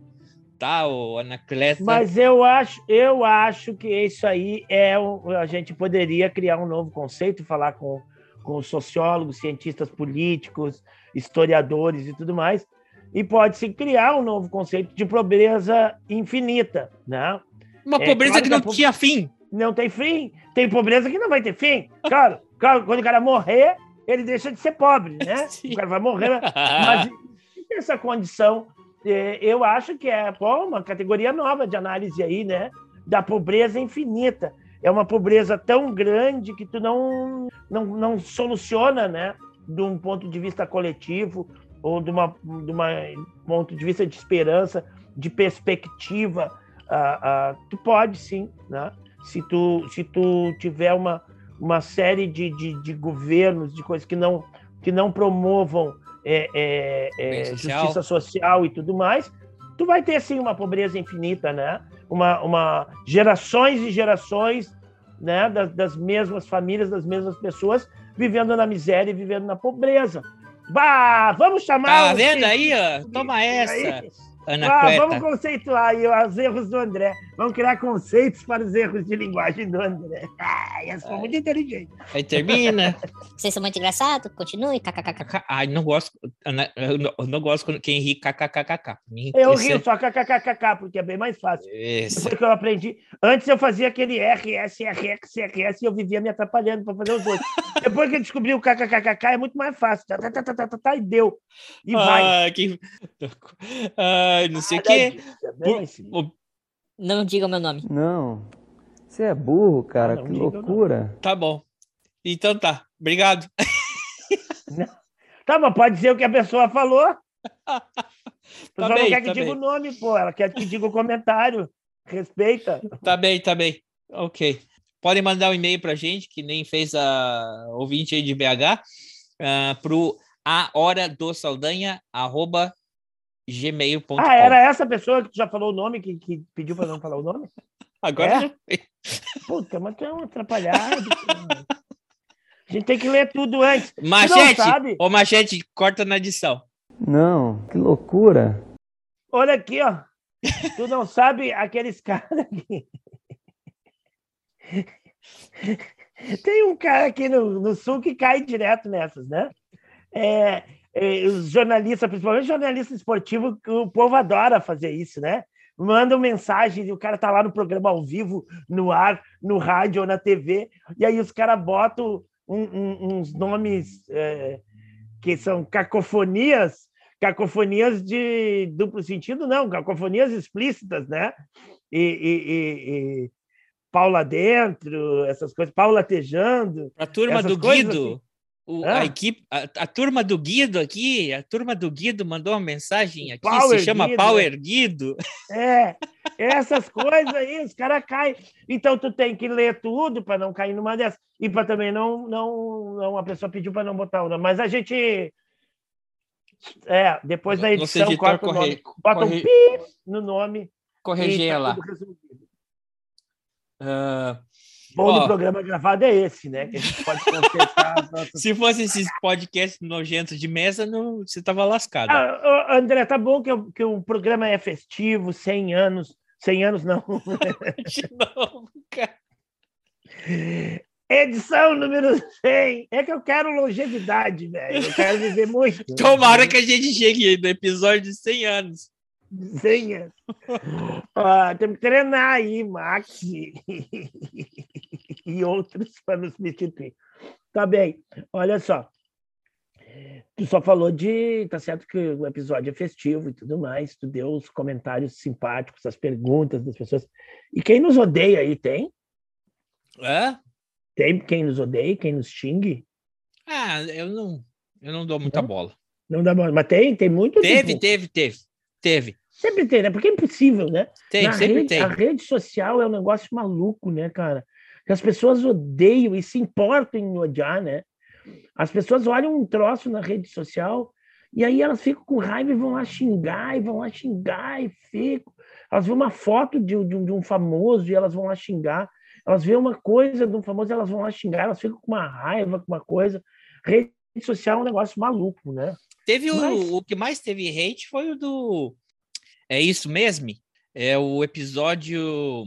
o Anacleta? Mas eu acho, eu acho que isso aí é a gente poderia criar um novo conceito, falar com, com sociólogos, cientistas políticos, historiadores e tudo mais, e pode-se criar um novo conceito de pobreza infinita, né? Uma É pobreza claro que não po- tinha fim. Não tem fim. Tem pobreza que não vai ter fim. Claro, claro quando o cara morrer, ele deixa de ser pobre, né? O cara vai morrer, mas essa condição, eu acho que é pô, uma categoria nova de análise aí, né? Da pobreza infinita. É uma pobreza tão grande que tu não, não, não soluciona, né? De um ponto de vista coletivo ou de uma, de uma ponto de vista de esperança, de perspectiva. ah, ah, tu pode sim, né? Se tu, se tu tiver uma, uma série de, de, de governos, de coisas que não, que não promovam é, é, é, social. justiça social e tudo mais, tu vai ter sim uma pobreza infinita, né? Uma, uma gerações e gerações, né? Das, das mesmas famílias, das mesmas pessoas vivendo na miséria e vivendo na pobreza. Bah, vamos chamar. Tá vendo aí, ó? Toma essa, Aí. Ah, Anacleta. vamos conceituar aí os erros do André. Vamos criar conceitos para os erros de linguagem do André. Ah, essa foi muito inteligente. Aí termina. Vocês são muito engraçados, continue, kkkk. Ai, não gosto. Eu não, eu não gosto quando quem ri kkkk. Eu rio é- só kkkk, porque é bem mais fácil. Esse. Depois que eu aprendi. Antes eu fazia aquele RS, RX, RS e eu vivia me atrapalhando para fazer os outros. Depois que eu descobri o kkkk, é muito mais fácil. Tá, tá, tá, tá, tá, tá, tá, e deu. E vai. Ai, que... Ai, não sei o quê. é Por- Não diga o meu nome. Não. Você é burro, cara. Ah, não que loucura. Tá bom. Então tá. Obrigado. Tá, mas pode dizer o que a pessoa falou. A pessoa não bem, quer que tá diga bem. o nome, pô. Ela quer que diga o comentário. Respeita. Tá bem, tá bem. Ok. Podem mandar um e-mail pra gente, que nem fez a ouvinte aí de BH, uh, pro a hora do saldanha, arroba gmail.com. Ah, era essa pessoa que tu já falou o nome, que, que pediu pra não falar o nome? Agora É? Puta, mas tu é um atrapalhado. cara. A gente tem que ler tudo antes. Machete! sabe? Ô, Machete, corta na edição. Não, que loucura. Olha aqui, ó. Tu não sabe aqueles caras aqui. Tem um cara aqui no, no sul que cai direto nessas, né? É, é, os jornalistas, principalmente jornalista esportivo, que o povo adora fazer isso, né? Mandam mensagem e o cara tá lá no programa ao vivo, no ar, no rádio ou na TV, e aí os caras botam um- um- uns nomes é, que são cacofonias, cacofonias de duplo sentido, não, cacofonias explícitas, né? E, e- e- e Paula dentro, essas coisas, Paula latejando. A turma do Guido, assim. O- Ah. a equipe, a, a turma do Guido aqui, a turma do Guido mandou uma mensagem aqui, Power se chama Guido, Power Guido. É, essas coisas aí, os caras caem. Então tu tem que ler tudo para não cair numa dessas. E para também não, não, não. A pessoa pediu para não botar o nome. Mas a gente. É, depois da edição, editor corta o nome. corre- Bota um corre- pi no nome. Corrigir e Bom ó, do programa gravado é esse, né? Que a gente pode consertar nossas Se fosse esses podcasts nojentos de mesa, não, você tava lascado. Ah, André, tá bom que, o- que o programa é festivo, 100 anos. 100 anos não. Edição número 100. É que eu quero longevidade, velho. Eu quero viver muito. Tomara que a gente chegue no episódio de 100 anos. 100 anos. Ah, temos que treinar aí, Max e, outros para nos substituir. Tá bem. Olha só. Tu só falou de. Tá certo que o episódio é festivo e tudo mais. Tu deu os comentários simpáticos, as perguntas das pessoas. E quem nos odeia aí tem? Hã? Tem quem nos odeia, quem nos xingue? Ah, eu não, eu não dou muita bola. Não dá bom. Mas tem, tem muito. Teve, tipo, teve, teve, teve. Sempre tem, né? Porque é impossível, né? Tem, Na sempre rede, tem. A rede social é um negócio maluco, né, cara? Que as pessoas odeiam e se importam em odiar, né? As pessoas olham um troço na rede social e aí elas ficam com raiva e vão lá xingar, e vão lá xingar, e ficam. Elas veem uma foto de, um- de um, de um famoso e elas vão lá xingar. Elas veem uma coisa de um famoso e elas vão lá xingar, elas ficam com uma raiva, com uma coisa. Rede social é um negócio maluco, né? Teve o, Mas- o que mais teve hate foi o do. É isso mesmo? É o episódio.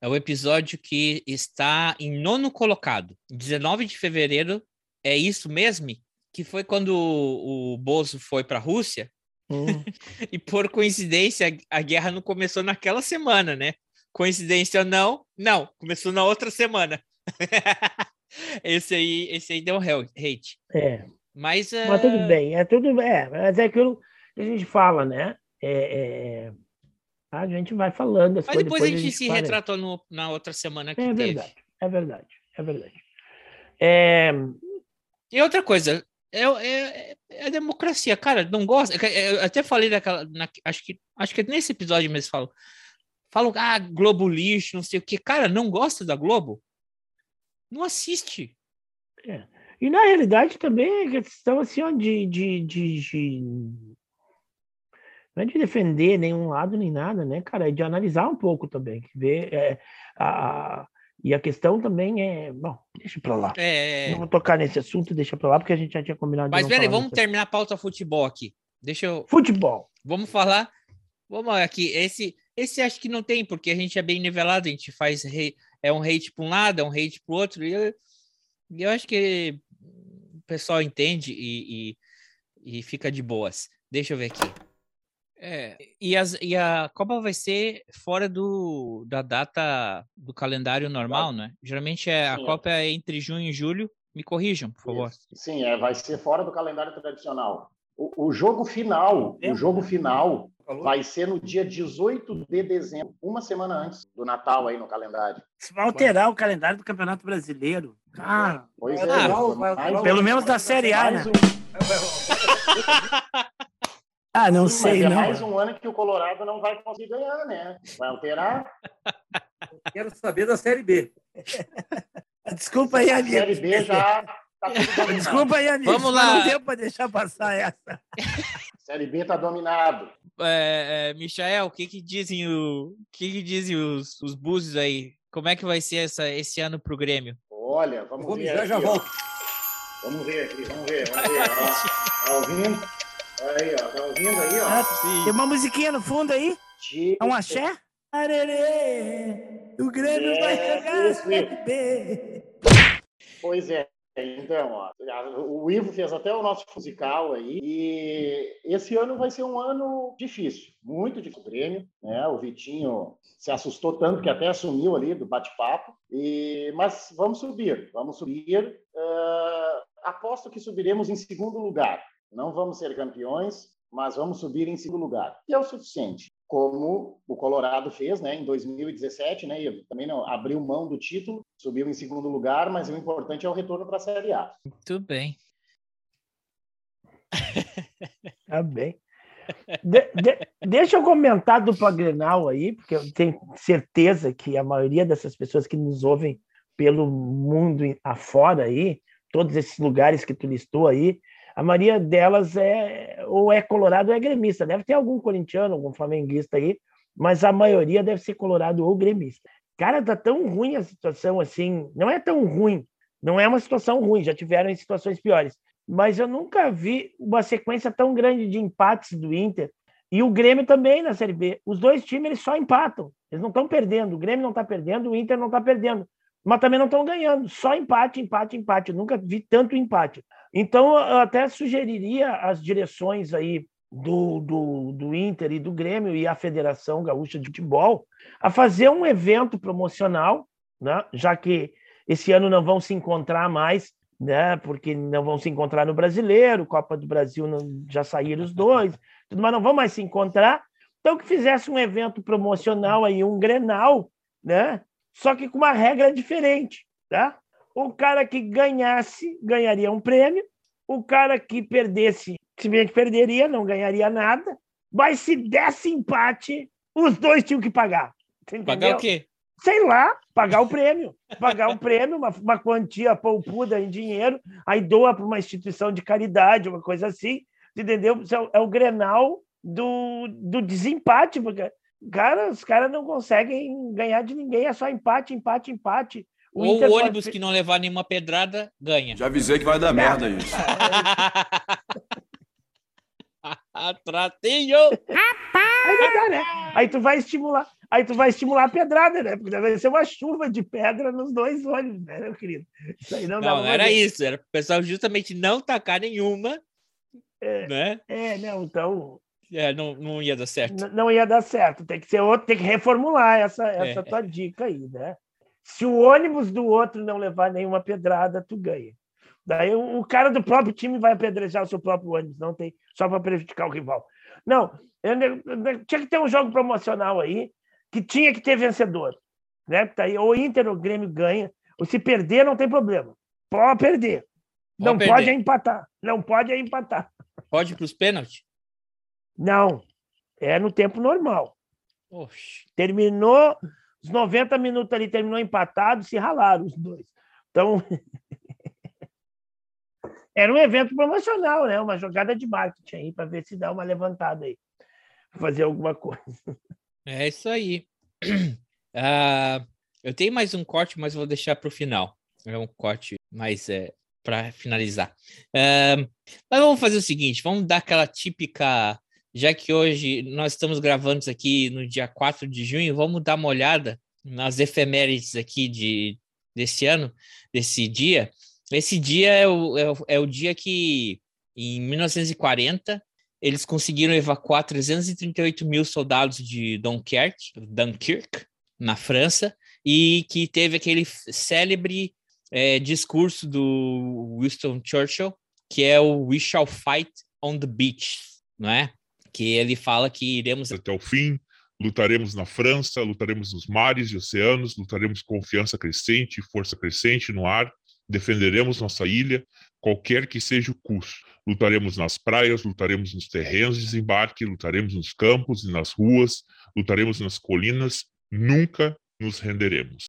É o episódio que está em nono colocado. 19 de fevereiro. É isso mesmo? Que foi quando o, o Bozo foi para a Rússia. e por coincidência, a, a guerra não começou naquela semana, né? Coincidência ou não? Não, começou na outra semana. esse aí, esse aí deu hate. É. Mas, Mas eh, tudo bem, é tudo é, mas é aquilo que a gente fala, né? É, é, a gente vai falando as Mas depois a gente se esclarece. retratou no- na outra semana que É teve. verdade, é verdade, é verdade. É, E outra coisa, é, é, é a democracia, cara, não gosta. Eu até falei daquela. na- acho, que, acho que nesse episódio mesmo falo. Falo, ah, Globo lixo, não sei o que. Cara, não gosta da Globo? Não assiste. é. E na realidade também é questão assim, ó, de, de, de, de- não é de defender nenhum lado nem nada, né, cara? É de analisar um pouco também, ver é, a, a- e a questão também é, bom, deixa pra lá. É. Não vou tocar nesse assunto, deixa pra lá, porque a gente já tinha combinado. Mas peraí, vamos terminar a pauta futebol aqui. Deixa eu. Futebol. Vamos falar. Vamos aqui. Esse, esse acho que não tem, porque a gente é bem nivelado, a gente faz. É um hate para um lado, é um hate para o outro. E eu, eu acho que o pessoal entende e, e, e fica de boas. Deixa eu ver aqui. É, e, as, e a Copa vai ser fora do, da data do calendário normal, né? Geralmente é, a Sim, é. Copa é entre junho e julho. Me corrijam, por favor. Sim, é, vai ser fora do calendário tradicional. O, o jogo final, o jogo final vai ser no dia 18 de dezembro, uma semana antes do Natal aí no calendário. Isso vai alterar o calendário do Campeonato Brasileiro. Cara, Pois é, vai um- pelo menos da Série A, né? um- Ah, não Mas sei, é não. mais um ano que o Colorado não vai conseguir ganhar, né? Vai alterar. Quero saber da Série B. Desculpa aí, A amigo. Série B já tá tudo. Desculpa aí, amigo. Vamos mas lá. Não deu pra deixar passar essa. Série B tá dominado. É, é, Michael, o que que dizem o, o que que dizem os, os búzios aí? Como é que vai ser essa, esse ano pro Grêmio? Olha, vamos Vou ver mijar, aqui, já volto. Vamos ver aqui, vamos ver, vamos ver. Tá ouvindo? Aí, ó, tá ouvindo aí, ó? Ah, Tem uma musiquinha no fundo aí? É um axé? Arerê, o Grêmio É, vai jogar isso. Pois é. Então, ó, o Ivo fez até o nosso musical aí, e esse ano vai ser um ano difícil, muito difícil o Grêmio, né? O Vitinho se assustou tanto que até sumiu ali do bate-papo, e mas vamos subir, vamos subir. Ah, aposto que subiremos em segundo lugar. Não vamos ser campeões, mas vamos subir em segundo lugar. E é o suficiente. Como o Colorado fez, né, em 2017, né, Ivo? Também não abriu mão do título, subiu em segundo lugar, mas o importante é o retorno para a Série A. Muito bem. Tá bem. De- de- deixa eu comentar do Grenal aí, porque eu tenho certeza que a maioria dessas pessoas que nos ouvem pelo mundo afora aí, todos esses lugares que tu listou aí, a maioria delas é ou é colorado ou é gremista. Deve ter algum corintiano, algum flamenguista aí, mas a maioria deve ser colorado ou gremista. Cara, tá tão ruim a situação assim, não é tão ruim, não é uma situação ruim, já tiveram situações piores, mas eu nunca vi uma sequência tão grande de empates do Inter e o Grêmio também na Série B. Os dois times eles só empatam, eles não estão perdendo. O Grêmio não está perdendo, o Inter não está perdendo, mas também não estão ganhando. Só empate, empate, empate. Eu nunca vi tanto empate. Então eu até sugeriria as direções aí do, do, do Inter e do Grêmio e a Federação Gaúcha de Futebol a fazer um evento promocional, né? já que esse ano não vão se encontrar mais, né? porque não vão se encontrar no Brasileiro, Copa do Brasil não, já saíram os dois, tudo, mas não vão mais se encontrar. Então, que fizesse um evento promocional aí, um Grenal, né? só que com uma regra diferente. Tá? O cara que ganhasse ganharia um prêmio, o cara que perdesse simplesmente perderia, não ganharia nada, mas se desse empate, os dois tinham que pagar. Você Pagar entendeu? o quê? Sei lá, pagar o prêmio. Pagar o prêmio, uma, uma quantia poupuda em dinheiro, aí doa para uma instituição de caridade, uma coisa assim, entendeu? É o, é o grenal do, do desempate, porque, cara, os caras não conseguem ganhar de ninguém, é só empate, empate, empate. O Ou Inter o pode ônibus fe- que não levar nenhuma pedrada ganha. Já avisei que vai dar merda isso. Tratinho! Aí não dá, né? Aí tu vai estimular, aí tu vai estimular a pedrada, né? Porque vai ser uma chuva de pedra nos dois ônibus, né, meu querido? Isso aí não, dá Não, pra não era isso. Era pro pessoal justamente não tacar nenhuma, É, né? é, não, então É, não, não ia dar certo. n- não ia dar certo. Tem que ser outro, tem que reformular essa, essa É. tua dica aí, né? Se o ônibus do outro não levar nenhuma pedrada, tu ganha. Daí o, cara do próprio time vai apedrejar o seu próprio ônibus, não tem só para prejudicar o rival. Não, eu- eu- tinha que ter um jogo promocional aí que tinha que ter vencedor, né? Tá aí, ou Inter ou Grêmio ganha, ou se perder não tem problema. Pode perder. não perder. pode é empatar. Não pode é empatar. Pode para os pênaltis? Não, é no tempo normal. Oxe. Terminou os 90 minutos ali, terminou empatado, se ralaram os dois. Então, era um evento promocional, né? Uma jogada de marketing aí, para ver se dá uma levantada aí. Fazer alguma coisa. É isso aí. Ah, eu tenho mais um corte, mas vou deixar para o final. É um corte mais é, para finalizar. Ah, mas vamos fazer o seguinte: vamos dar aquela típica. Já que hoje nós estamos gravando isso aqui no dia 4 de junho, vamos dar uma olhada nas efemérides aqui de, desse ano, desse dia. Esse dia é o, é o, é o dia que, em 1940, eles conseguiram evacuar 338 mil soldados de Dunkerque, Dunkirk, na França, e que teve aquele célebre eh, discurso do Winston Churchill, que é o We shall fight on the beach, não é? Que ele fala que iremos até o fim, lutaremos na França, lutaremos nos mares e oceanos, lutaremos com confiança crescente e força crescente no ar, defenderemos nossa ilha, qualquer que seja o custo. Lutaremos nas praias, lutaremos nos terrenos de desembarque, lutaremos nos campos e nas ruas, lutaremos nas colinas, nunca nos renderemos.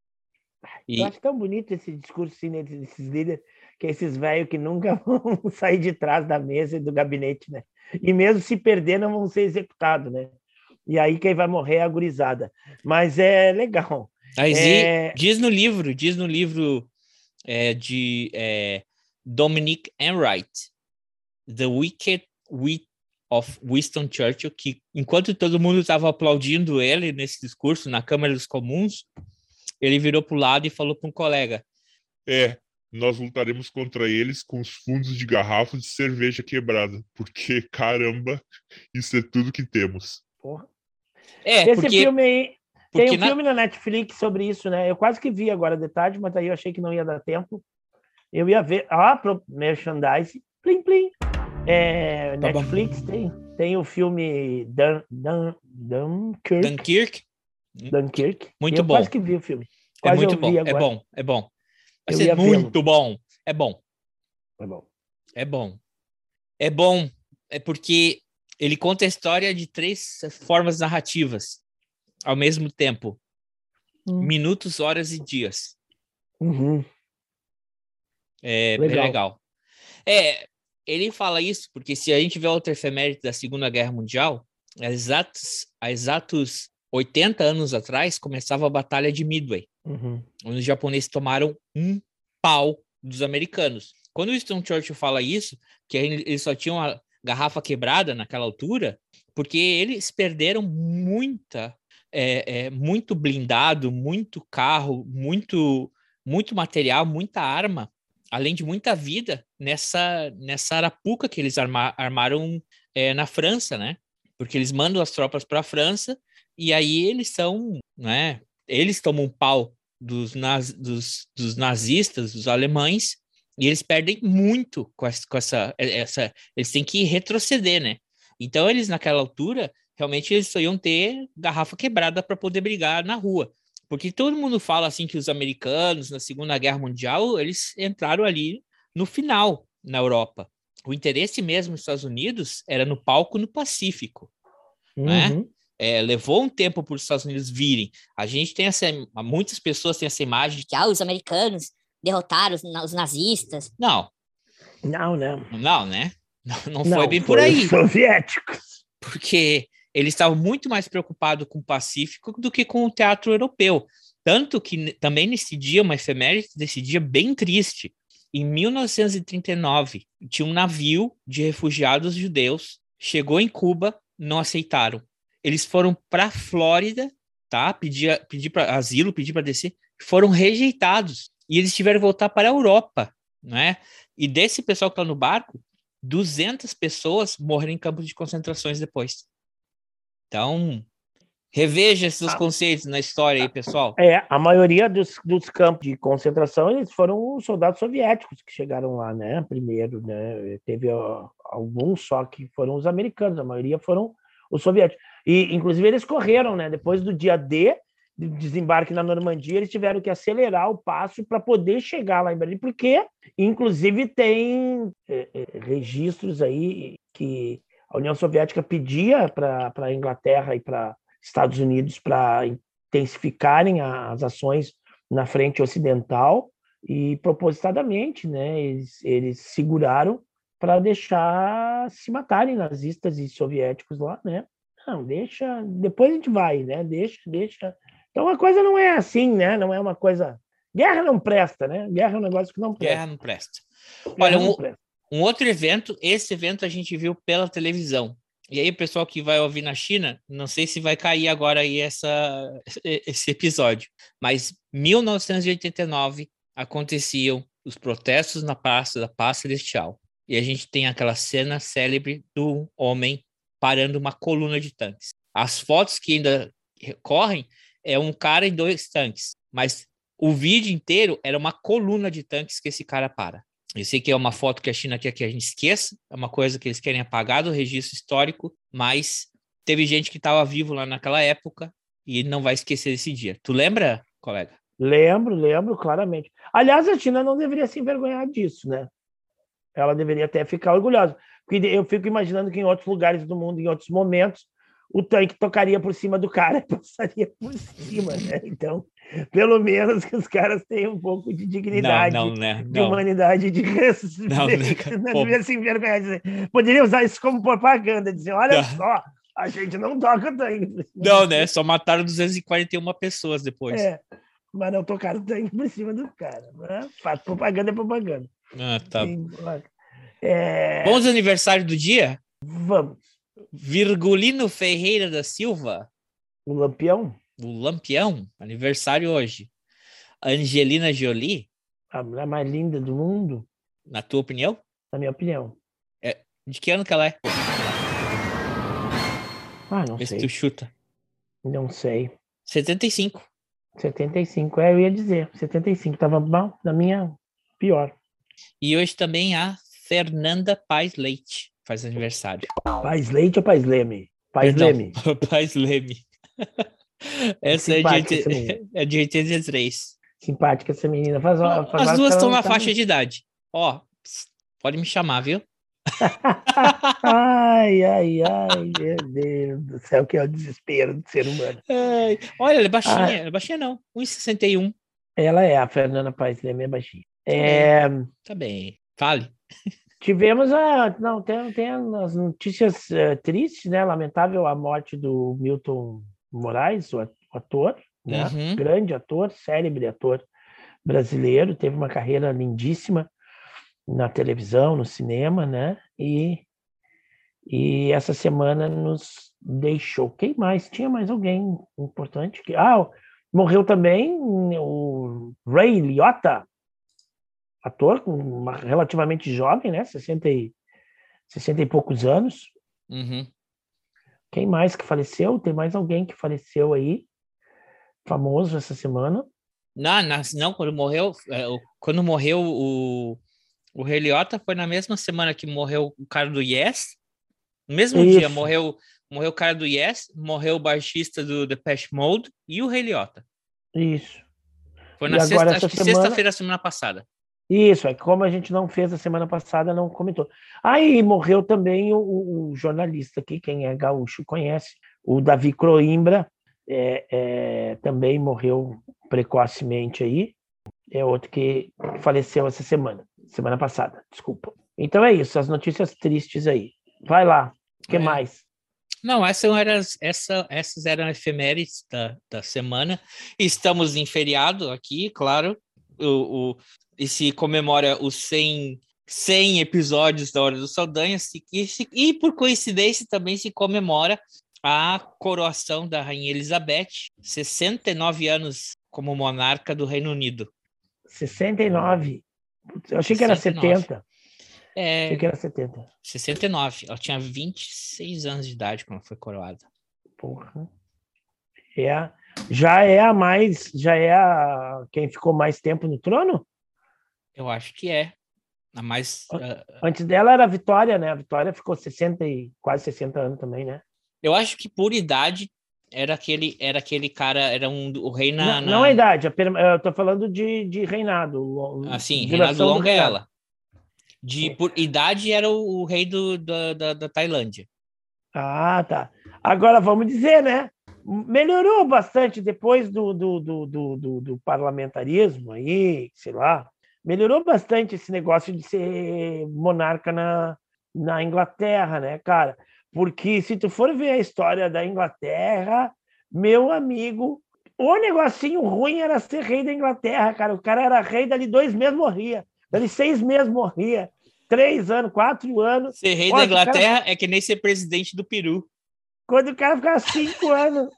Eu acho tão bonito esse discurso assim, né, desses líderes, que é esses velhos que nunca vão sair de trás da mesa e do gabinete, né? E mesmo se perder, não vão ser executados, né? E aí quem vai morrer é a gurizada. Mas é legal. Mas É- diz no livro, diz no livro é, de é, Dominic Enright, The Wicked Wit of Winston Churchill, que enquanto todo mundo estava aplaudindo ele nesse discurso na Câmara dos Comuns, ele virou para o lado e falou para um colega: É, nós lutaremos contra eles com os fundos de garrafas de cerveja quebrada, porque caramba, isso é tudo que temos. Porra. É, Esse porque- filme aí. porque Tem um na- filme na Netflix sobre isso, né? Eu quase que vi agora de tarde, mas aí eu achei que não ia dar tempo. Eu ia ver. Ah, pro merchandise. Plim, plim. É, Tá bom. Netflix tem, tem o filme Dun, Dun, Dunkirk. Dunkirk. Dunkirk. Muito eu bom. quase que vi o filme. É Quase muito eu bom, vi é bom, é bom. Vai Eu ser muito bom. É bom. É bom. É bom. É bom. É porque ele conta a história de três formas narrativas ao mesmo tempo: Hum. minutos, horas e dias. Uhum. É bem Legal. legal. É, ele fala isso porque se a gente vê outra efeméride da Segunda Guerra Mundial, há exatos, há exatos 80 anos atrás começava a Batalha de Midway. Uhum. onde os japoneses tomaram um pau dos americanos. Quando o Winston Churchill fala isso, que ele- eles só tinham a garrafa quebrada naquela altura, porque eles perderam muita, é, é, muito blindado, muito carro, muito, muito material, muita arma, além de muita vida nessa, nessa arapuca que eles arma- armaram é, na França, né? Porque eles mandam as tropas para a França e aí eles são, né? Eles tomam um pau dos, naz, dos, dos nazistas, dos alemães, e eles perdem muito com essa, com essa, essa. Eles têm que retroceder, né? Então, eles, naquela altura, realmente eles só iam ter garrafa quebrada para poder brigar na rua. Porque todo mundo fala assim que os americanos, na Segunda Guerra Mundial, eles entraram ali no final, na Europa. O interesse mesmo dos Estados Unidos era no palco no Pacífico né? É, levou um tempo para os Estados Unidos virem. A gente tem essa, muitas pessoas têm essa imagem de que ah, os americanos derrotaram os, os nazistas. Não, Não, não. não, né? Não, não Não, foi bem por aí. os soviéticos. Porque eles estavam muito mais preocupados com o Pacífico do que com o teatro europeu. Tanto que também nesse dia, uma efeméride desse dia bem triste. Em 1939, tinha um navio de refugiados judeus, chegou em Cuba, não aceitaram. Eles foram para Flórida, tá? Pedir, pedir para asilo, pedir para descer, foram rejeitados. E eles tiveram que voltar para a Europa, né? E desse pessoal que está no barco, 200 pessoas morreram em campos de concentrações depois. Então, reveja esses conceitos na história aí, pessoal. É, a maioria dos, dos campos de concentração eles foram os soldados soviéticos que chegaram lá, né? Primeiro, né? Teve ó, alguns só que foram os americanos, a maioria foram os soviéticos. E, inclusive, eles correram, né? Depois do dia D, de desembarque na Normandia, eles tiveram que acelerar o passo para poder chegar lá em Berlim, porque, inclusive, tem é, é, registros aí que a União Soviética pedia para a Inglaterra e para Estados Unidos para intensificarem as ações na frente ocidental e propositadamente, né, eles, eles seguraram para deixar se matarem nazistas e soviéticos lá, né? Não, deixa, depois a gente vai, né? Deixa, deixa. Então a coisa não é assim, né? Não é uma coisa. Guerra não presta, né? Guerra é um negócio que não presta. Guerra não presta. Olha, um, um outro evento, esse evento a gente viu pela televisão. E aí, pessoal que vai ouvir na China, não sei se vai cair agora aí essa, esse episódio, mas 1989 aconteciam os protestos na Praça da Paz Celestial. E a gente tem aquela cena célebre do homem parando uma coluna de tanques. As fotos que ainda correm é um cara em dois tanques, mas o vídeo inteiro era uma coluna de tanques que esse cara para. Eu sei que é uma foto que a China quer que a gente esqueça, é uma coisa que eles querem apagar do registro histórico, mas teve gente que estava vivo lá naquela época e não vai esquecer esse dia. Tu lembra, colega? Lembro, lembro claramente. Aliás, a China não deveria se envergonhar disso, né? Ela deveria até ficar orgulhosa. Porque eu fico imaginando que em outros lugares do mundo, em outros momentos, o tanque tocaria por cima do cara passaria por cima, né? Então, pelo menos que os caras tenham um pouco de dignidade, Não, não, né? de Não. humanidade, de respeito. Não, né, Não, cara? Pô. deveria se envergonhar. dizer- Poderia usar isso como propaganda, dizer, olha só, a gente não toca tanque. Não, né? Só mataram 241 pessoas depois. É, mas não tocaram tanque por cima do cara. Né? Propaganda é propaganda. Ah, tá. Sim. É, Bons aniversários do dia? Vamos. Virgulino Ferreira da Silva. O Lampião? O Lampião, aniversário hoje. Angelina Jolie, A mulher mais linda do mundo, na tua opinião? na minha opinião. É, de que ano que ela é? Ah, não Vê se sei. tu chuta. Não sei. 75. 75, é, eu ia dizer. 75 tava mal, na minha pior. E hoje também a Fernanda Paz Leite faz aniversário. Paz Leite ou Paz Leme? Paz Perdão, Leme. Paz Leme. Essa é de, Simpática essa 80 menina. é de 83. Simpática essa menina. Faz, faz As duas estão na tá- faixa de idade. Ó, pode me chamar, viu? Ai, ai, ai, meu Deus do céu, que é o desespero do ser humano. Ai, olha, ela é baixinha. Ah. Ela é baixinha não. 1,61. Ela é, a Fernanda Paz Leme é baixinha. É, Tá bem. Fale. Tivemos a. Não, tem, tem as notícias eh, tristes, né? Lamentável a morte do Milton Moraes, o ator, né? Uhum. Grande ator, célebre ator brasileiro, teve uma carreira lindíssima na televisão, no cinema, né? E, e essa semana nos deixou. Quem mais? Tinha mais alguém importante? que Ah, morreu também o Ray Liotta, ator uma- relativamente jovem, né? 60 e, 60 e poucos anos. Uhum. Quem mais que faleceu? Tem mais alguém que faleceu aí, famoso essa semana. Não, não, não, quando morreu, é, o- quando morreu o, o Rei Liotta foi na mesma semana que morreu o cara do Yes. No mesmo dia Isso. morreu, morreu o cara do Yes, morreu o baixista do Depeche Mode e o Rei Liotta. Isso. Foi na sexta, que semana- sexta-feira, semana passada. Isso, é como a gente não fez a semana passada, não comentou. Aí morreu também o, o- jornalista aqui, quem é gaúcho conhece, o Davi Croimbra, é, é, também morreu precocemente aí. É outro que faleceu essa semana, semana passada, desculpa. Então é isso, as notícias tristes aí. Vai lá, o que É. mais? Não, essas eram, as- essa, essas eram efemérides da, da semana. Estamos em feriado aqui, claro. O, o, e se comemora os 100, 100 episódios da Hora do Saldanha. Se, e, se- e, por coincidência, também se comemora a coroação da Rainha Elizabeth, 69 anos como monarca do Reino Unido. 69. Putz, Eu achei que era 69. 70. É, Achei que era 70. 69. Ela tinha 26 anos de idade quando foi coroada. Porra. É, já é a mais, já é a quem ficou mais tempo no trono? Eu acho que é. A mais. ah, Antes dela era a Vitória, né? A Vitória ficou 60 e quase 60 anos também, né? Eu acho que por idade era aquele, era aquele cara, era um o rei na. não, não a idade, eu tô falando de, de reinado. Assim, Reinado do Longa é ela. De, por idade era o, o rei do, da, da, da Tailândia. Ah, tá. Agora vamos dizer, né? Melhorou bastante depois do, do, do, do, do- do parlamentarismo aí, sei lá. Melhorou bastante esse negócio de ser monarca na, na Inglaterra, né, cara? Porque se tu for ver a história da Inglaterra, meu amigo, o negocinho ruim era ser rei da Inglaterra, cara. O cara era rei, dali dois meses morria. Dali seis meses morria. Três anos, quatro anos. Ser rei Ó, da o cara- Inglaterra é que nem ser presidente do Peru. Quando o cara ficava cinco anos.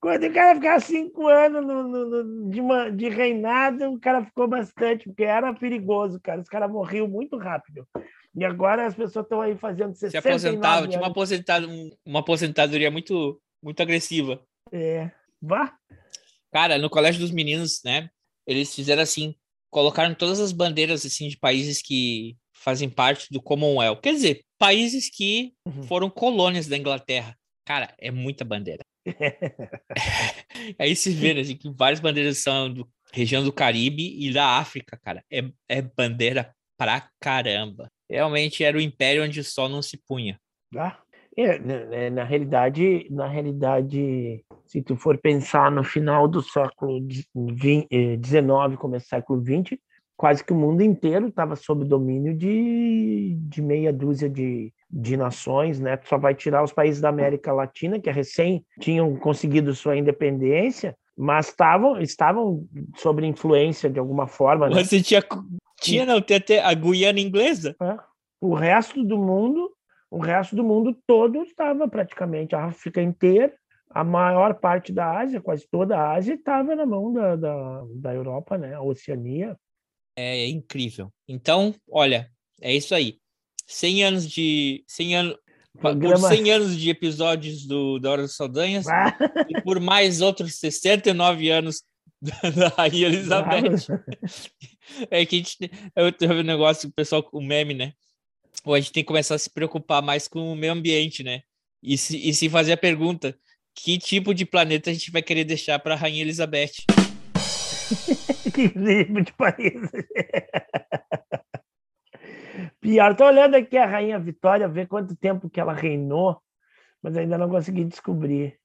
Quando o cara ficava cinco anos no- no- no- de, uma- de reinado, o cara ficou bastante, porque era perigoso, cara. Os caras morriam muito rápido. E agora as pessoas estão aí fazendo Se 69 aposentava, tinha uma, aposentado, um- uma aposentadoria muito, muito agressiva. É. Vá. Cara, no colégio dos meninos, né? Eles fizeram assim: colocaram todas as bandeiras assim de países que fazem parte do Commonwealth. Quer dizer, países que foram colônias da Inglaterra. Cara, é muita bandeira. Aí se vê, né, assim, que várias bandeiras são do região do Caribe e da África, cara. É, é bandeira pra caramba. Realmente era o império onde o sol não se punha. Ah, é, na, é, na realidade, na realidade, se tu for pensar no final do século XIX, começo do século XX, quase que o mundo inteiro estava sob domínio de, de meia dúzia de, de nações, né? Só vai tirar os países da América Latina, que recém tinham conseguido sua independência, mas estavam estavam sob influência de alguma forma. Né? Você tinha, tinha não, tem até a Guiana inglesa. É. O resto do mundo, o resto do mundo todo estava praticamente, a África inteira, a maior parte da Ásia, quase toda a Ásia, estava na mão da, da, da Europa, né? A Oceania. É incrível. Então, olha, é isso aí. 100 anos de 100 anos Programa... por 100 anos de episódios do da Hora das Saldanhas Ah. e por mais outros 69 anos da, Rainha Elizabeth. É que a gente eu tenho um negócio o pessoal com o meme, né? Ou a gente tem que começar a se preocupar mais com o meio ambiente, né? E se, e se fazer a pergunta: que tipo de planeta a gente vai querer deixar para a Rainha Elizabeth? que tipo de país. Pior, tô olhando aqui a Rainha Vitória, ver quanto tempo que ela reinou, mas ainda não consegui descobrir.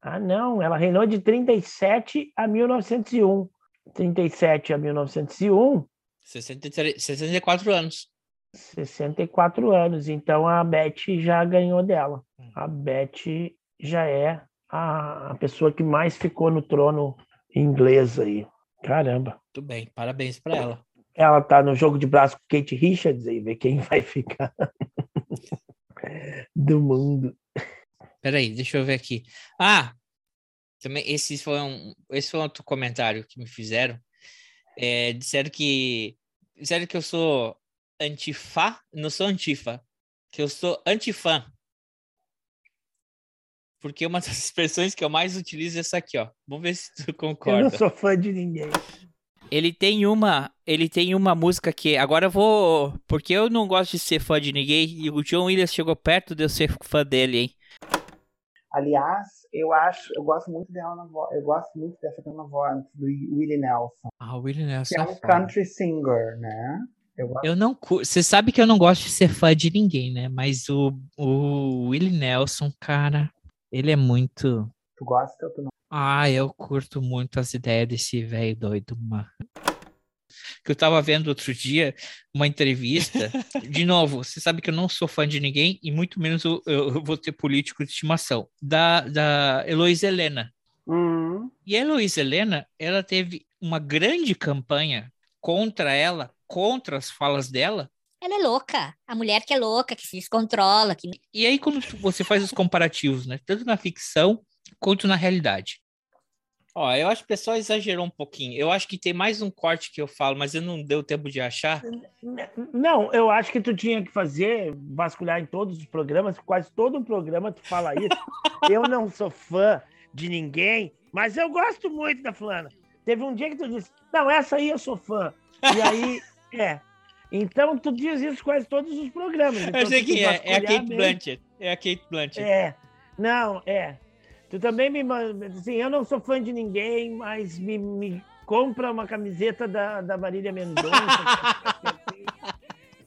Ah, não, ela reinou de 37 a 1901. 37 a 1901, 63, 64 anos. 64 anos. Então a Beth já ganhou dela. A Beth já é a, a pessoa que mais ficou no trono inglês aí. Caramba. Muito bem, parabéns para ela. Ela tá no jogo de braço com Kate Richards aí, ver quem vai ficar do mundo. Peraí, deixa eu ver aqui. Ah, também esse foi um, esse foi outro comentário que me fizeram. É, disseram que disseram que eu sou antifá, não sou antifa, que eu sou antifã. Porque uma das expressões que eu mais utilizo é essa aqui, ó. Vamos ver se tu Eu concorda. não sou fã de ninguém. Ele tem uma, ele tem uma música que agora eu vou, porque eu não gosto de ser fã de ninguém e o John Williams chegou perto de eu ser fã dele, hein? Aliás, eu acho, eu gosto muito dela na voz, eu gosto muito dessa na voz do Willie Nelson, Ah, o Willie Nelson. que é é um foda. country singer, né? Eu gosto. Eu não, você sabe que eu não gosto de ser fã de ninguém, né? Mas o, o Willie Nelson, cara, ele é muito. Tu gosta ou tu não? Ah, eu curto muito as ideias desse velho doido, mano. Que eu tava vendo outro dia uma entrevista. De novo, você sabe que eu não sou fã de ninguém e muito menos eu, eu- vou ter político de estimação. Da, da Heloísa Helena. Hum, E a Heloísa Helena, ela teve uma grande campanha contra ela, contra as falas dela. Ela é louca. A mulher que é louca, que se descontrola. Que... E aí, quando você faz os comparativos, né? Tanto na ficção quanto na realidade. Ó, eu acho que o pessoal exagerou um pouquinho. Eu acho que tem mais um corte que eu falo, mas eu não deu tempo de achar. Não, eu acho que tu tinha que fazer, vasculhar em todos os programas, quase todo o programa tu fala isso. eu não sou fã de ninguém, mas eu gosto muito da fulana. Teve um dia que tu disse, não, essa aí eu sou fã. E aí, é. Então tu diz isso quase todos os programas. Então, eu sei quem é. É a Kate Blanchett. É a Kate Blanchett. É, não, é. Tu também me assim, eu não sou fã de ninguém, mas me, me compra uma camiseta da, da Marília Mendonça.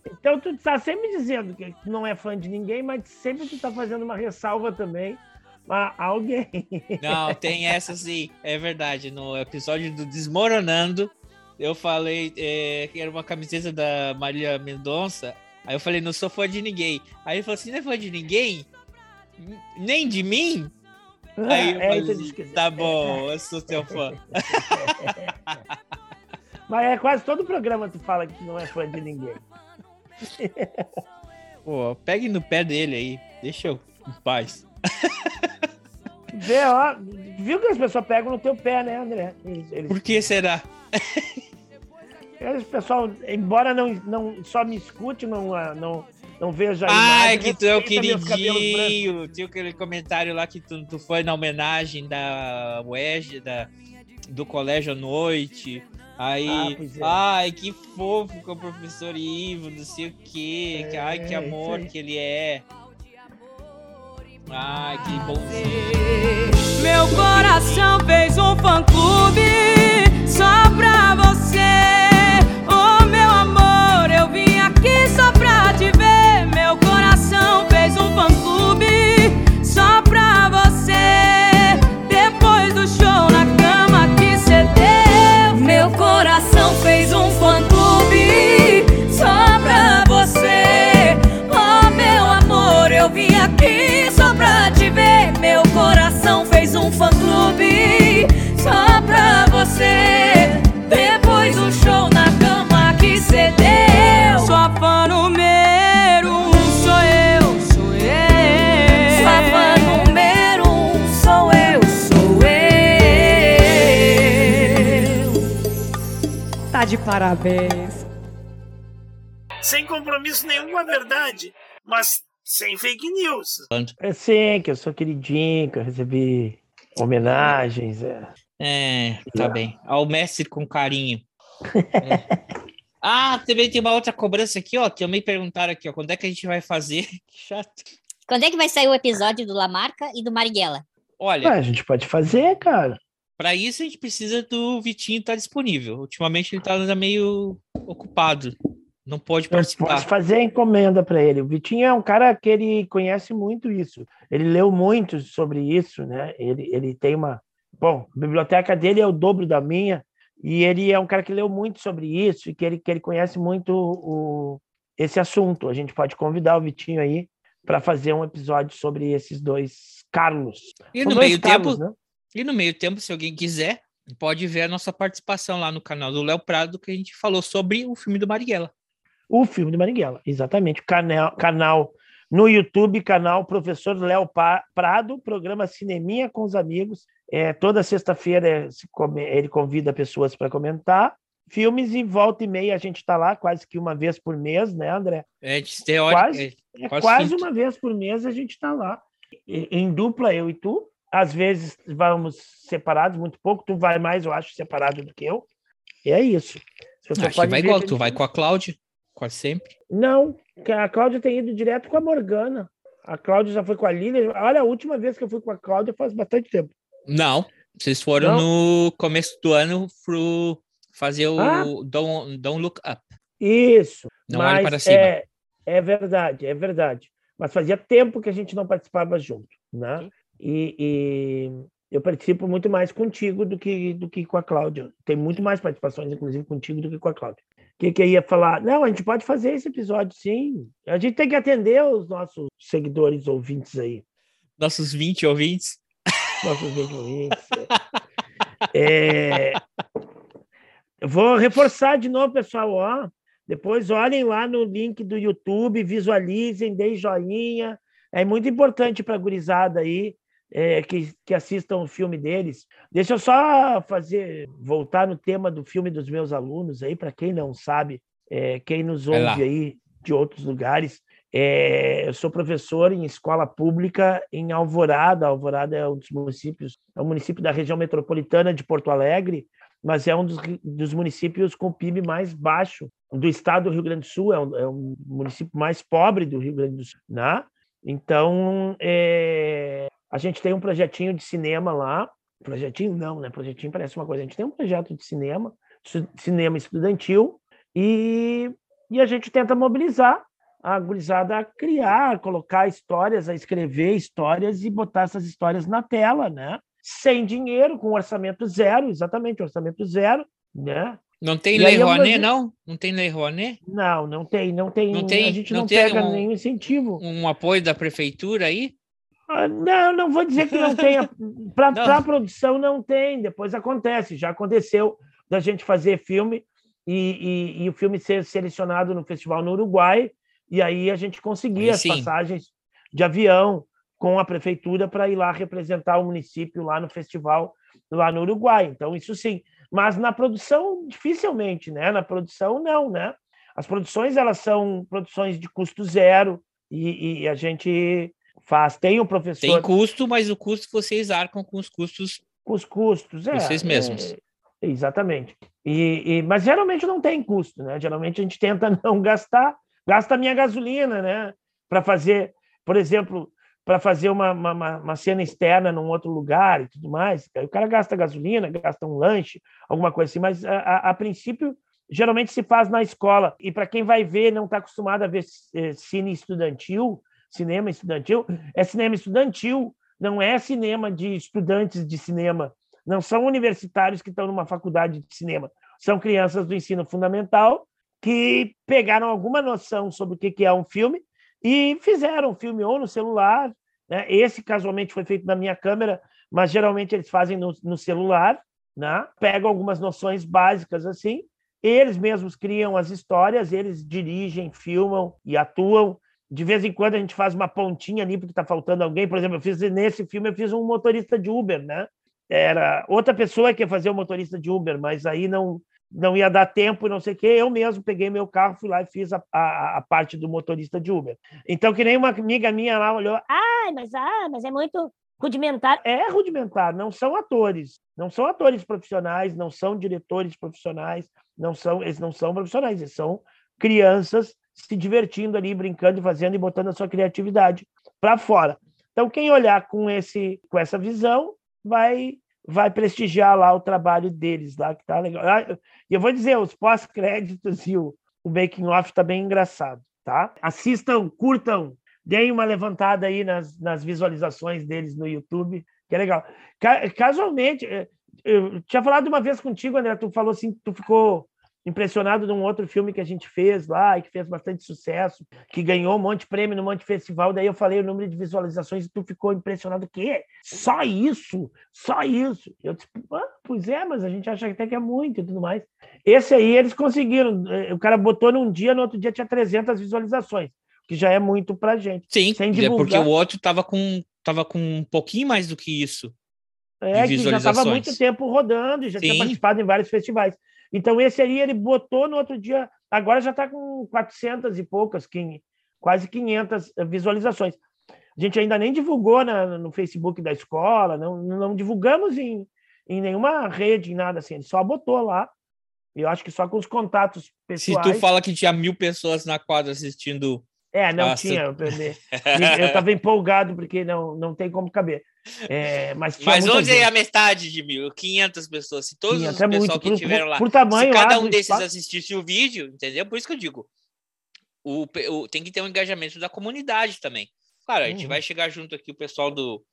então tu tá sempre dizendo que tu não é fã de ninguém, mas sempre tu tá fazendo uma ressalva também a alguém. Não, tem essa sim, é verdade. No episódio do Desmoronando, eu falei é, que era uma camiseta da Maria Mendonça. Aí eu falei, não sou fã de ninguém. Aí ele falou assim: não é fã de ninguém? Nem de mim? Aí eu É, falei, então que- tá bom, eu sou teu fã. Mas é quase todo programa tu fala que não é fã de ninguém. Pô, pegue no pé dele aí, deixa eu em paz. Vê, ó, viu que as pessoas pegam no teu pé, né, André? Eles- Por que será? Eles, pessoal, embora não, não só me escute, não, ah, não, não veja a Ai, imagem, que tu é o queridinho. Tinha aquele comentário lá que tu, tu foi na homenagem da UEG, da, do colégio à noite. Aí, Ah, é. ai, que fofo com o professor Ivo, não sei o quê. que- ai, que É, amor que ele é. Ai, que bonzinho. Meu coração fez um fã-clube só pra você. Só pra te ver. Meu coração fez um fã-clube só pra você. Depois do show na cama que cê deu. Meu coração fez um fã-clube só pra você. Oh, meu amor, eu vim aqui só pra te ver. Meu coração fez um fã-clube só pra você. Depois do show parabéns. Sem compromisso nenhum com a verdade, mas sem fake news. É sim, que eu sou queridinho, que eu recebi homenagens. É. É, tá bem. Ao mestre com carinho. É. Ah, também tem uma outra cobrança aqui, ó. Que também perguntaram aqui, ó. Quando é que a gente vai fazer? Que chato. Quando é que vai sair o episódio do Lamarca e do Marighella? Olha, Ué, a gente pode fazer, cara. Pra isso a gente precisa do Vitinho estar disponível. Ultimamente ele tá meio ocupado. Não pode participar. posso fazer a encomenda para ele. O Vitinho é um cara que ele conhece muito isso. Ele leu muito sobre isso, né? Ele, ele tem uma. Bom, a biblioteca dele é o dobro da minha, e ele é um cara que leu muito sobre isso e que ele, que ele conhece muito o, esse assunto. A gente pode convidar o Vitinho aí para fazer um episódio sobre esses dois Carlos. E São no meio Carlos, tempo, né? E no meio tempo, se alguém quiser, pode ver a nossa participação lá no canal do Léo Prado, que a gente falou sobre o filme do Marighella. O filme do Marighella, exatamente. Canal, canal no YouTube, canal Professor Léo Prado, programa Cineminha com os amigos. É, toda sexta-feira é, ele convida pessoas para comentar filmes e volta e meia a gente está lá quase que uma vez por mês, né, André? É, de teórico, Quase, é, é quase quase fim- uma vez por mês a gente está lá. Em dupla, eu e tu. Às vezes vamos separados, muito pouco. Tu vai mais, eu acho, separado do que eu. E é isso. Você Acho que vai igual, tu vai com a Cláudia, quase sempre. não, a Cláudia tem ido direto com a Morgana. A Cláudia já foi com a Lilian. Olha, a última vez que eu fui com a Cláudia faz bastante tempo. Não, vocês foram no começo do ano pro fazer o Ah. Don't, Don't Look Up. Isso. Não olhe mas para cima. É, é verdade, é verdade. Mas fazia tempo que a gente não participava junto, né? E, e eu participo muito mais contigo do que, do que com a Cláudia. Tem muito mais participações, inclusive, contigo do que com a Cláudia. O que, que eu ia falar? Não, a gente pode fazer esse episódio, sim. A gente tem que atender os nossos seguidores ouvintes aí. Nossos 20 ouvintes. Nossos 20 ouvintes. É, eu vou reforçar de novo, pessoal, ó. Depois olhem lá no link do YouTube, visualizem, deem joinha. É muito importante para a gurizada aí é, que, que assistam o filme deles. Deixa eu só fazer, voltar no tema do filme dos meus alunos aí, para quem não sabe, é, quem nos ouve lá. aí de outros lugares. É, eu sou professor em escola pública em Alvorada. Alvorada é um dos municípios, é um município da região metropolitana de Porto Alegre, mas é um dos, dos municípios com PIB mais baixo do estado do Rio Grande do Sul. É um, é um município mais pobre do Rio Grande do Sul, né? Então, é, a gente tem um projetinho de cinema lá. Projetinho não, né? Projetinho parece uma coisa. A gente tem um projeto de cinema, ci- cinema estudantil, e, e a gente tenta mobilizar a gurizada a criar, colocar histórias, a escrever histórias e botar essas histórias na tela, né? Sem dinheiro, com orçamento zero, exatamente, orçamento zero, né? Não tem Lei Rouanet, não? Não tem Lei Rouanet? Não, não tem, não tem, Não tem, a gente não não, pega um- nenhum incentivo. Um apoio da prefeitura aí? Ah, Não, não vou dizer que não tenha. Para a produção não tem, depois acontece. Já aconteceu da gente fazer filme e, e- e o filme ser selecionado no festival no Uruguai, e aí a gente conseguia as passagens de avião com a prefeitura para ir lá representar o município lá no festival lá no Uruguai. Então, isso sim. Mas na produção, dificilmente, né? Na produção, não, né? As produções, elas são produções de custo zero e, e a gente faz. Tem o professor... Tem custo, mas o custo vocês arcam com os custos com os custos, é. vocês mesmos. é, Exatamente. E, e- mas geralmente não tem custo, né? Geralmente a gente tenta não gastar, gasta a minha gasolina, né? Para fazer, por exemplo, para fazer uma, uma, uma- cena externa num outro lugar e tudo mais. O cara gasta gasolina, gasta um lanche, alguma coisa assim, mas a, a- a princípio geralmente se faz na escola. E para quem vai ver, não está acostumado a ver eh, cine estudantil, cinema estudantil, é cinema estudantil, não é cinema de estudantes de cinema, não são universitários que estão numa faculdade de cinema, são crianças do ensino fundamental que pegaram alguma noção sobre o que é um filme e fizeram um filme ou no celular, né? Esse casualmente foi feito na minha câmera, mas geralmente eles fazem no, no celular, né? Pegam algumas noções básicas assim, eles mesmos criam as histórias, eles dirigem, filmam e atuam. De vez em quando a gente faz uma pontinha ali porque está faltando alguém. Por exemplo, eu fiz nesse filme eu fiz um motorista de Uber, né? Era outra pessoa que ia fazer o motorista de Uber, mas aí não não ia dar tempo, não sei o quê. Eu mesmo peguei meu carro, fui lá e fiz a, a, a parte do motorista de Uber. Então, que nem uma amiga minha lá olhou, Ai, mas, ah, mas é muito rudimentar. é rudimentar, não são atores, não são atores profissionais, não são diretores profissionais, não são, eles não são profissionais, eles são crianças se divertindo ali, brincando e fazendo e botando a sua criatividade para fora. Então, quem olhar com esse com essa visão vai vai prestigiar lá o trabalho deles lá que tá legal. Ah, E eu vou dizer, os pós-créditos e o, o making off tá bem engraçado, tá? Assistam, curtam, deem uma levantada aí nas, nas visualizações deles no YouTube, que é legal. Ca- Casualmente, eh, eu tinha falado uma vez contigo, André, tu falou assim, tu ficou impressionado de um outro filme que a gente fez lá e que fez bastante sucesso, que ganhou um monte de prêmio no monte de festival. Daí eu falei o número de visualizações e tu ficou impressionado. O quê? Só isso? Só isso? Eu disse, ah, pois é, mas a gente acha até que é muito e tudo mais. Esse aí eles conseguiram. eh, O cara botou num dia, no outro dia tinha 300 visualizações, que já é muito pra gente. Sim, Sem é porque divulgar. o outro tava com, tava com um pouquinho mais do que isso. É, que já estava muito tempo rodando, e já tinha Sim. participado em vários festivais. Então, esse aí ele botou no outro dia, agora já está com 400 e poucas, quase 500 visualizações. A gente ainda nem divulgou na- no Facebook da escola, não, não divulgamos em, em nenhuma rede, em nada assim, ele só botou lá. Eu acho que só com os contatos Se pessoais. tu fala que tinha mil pessoas na quadra assistindo. É, não Nossa. tinha. Eu eu estava empolgado, porque não, não tem como caber. É, mas Mas vamos dizer gente. a metade de mil, 500 pessoas. Se todos 500 os é pessoal que por- tiveram lá, por tamanho se cada um desses espaço. assistisse o vídeo, entendeu? Por isso que eu digo, o, o- tem que ter um engajamento da comunidade também. Claro, a gente Uhum. vai chegar junto aqui, o pessoal do.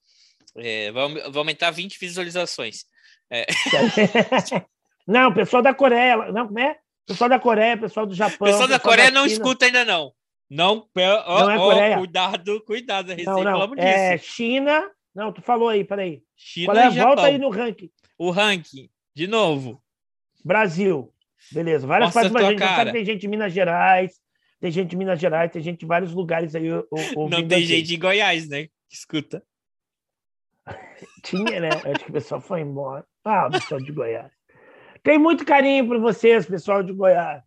É, vai, aume- vai aumentar 20 visualizações. É, Não, o pessoal da Coreia, não, como é? O pessoal da Coreia, pessoal do Japão. pessoal da Coreia não China. escuta ainda, não. Não, ó, Não é Coreia? cuidado, cuidado, a Não, não. É China. Não, tu falou aí, peraí. China Qual é? e Volta aí no ranking. O ranking, de novo. Brasil. Beleza. Várias Mostra partes a da gente. cara. Sabe, tem gente de Minas Gerais, tem gente de Minas Gerais, tem gente de vários lugares aí. Não tem a gente em Goiás, né? Escuta. Tinha, né? Acho que o pessoal foi embora. Ah, o pessoal de Goiás. Tem muito carinho por vocês, pessoal de Goiás.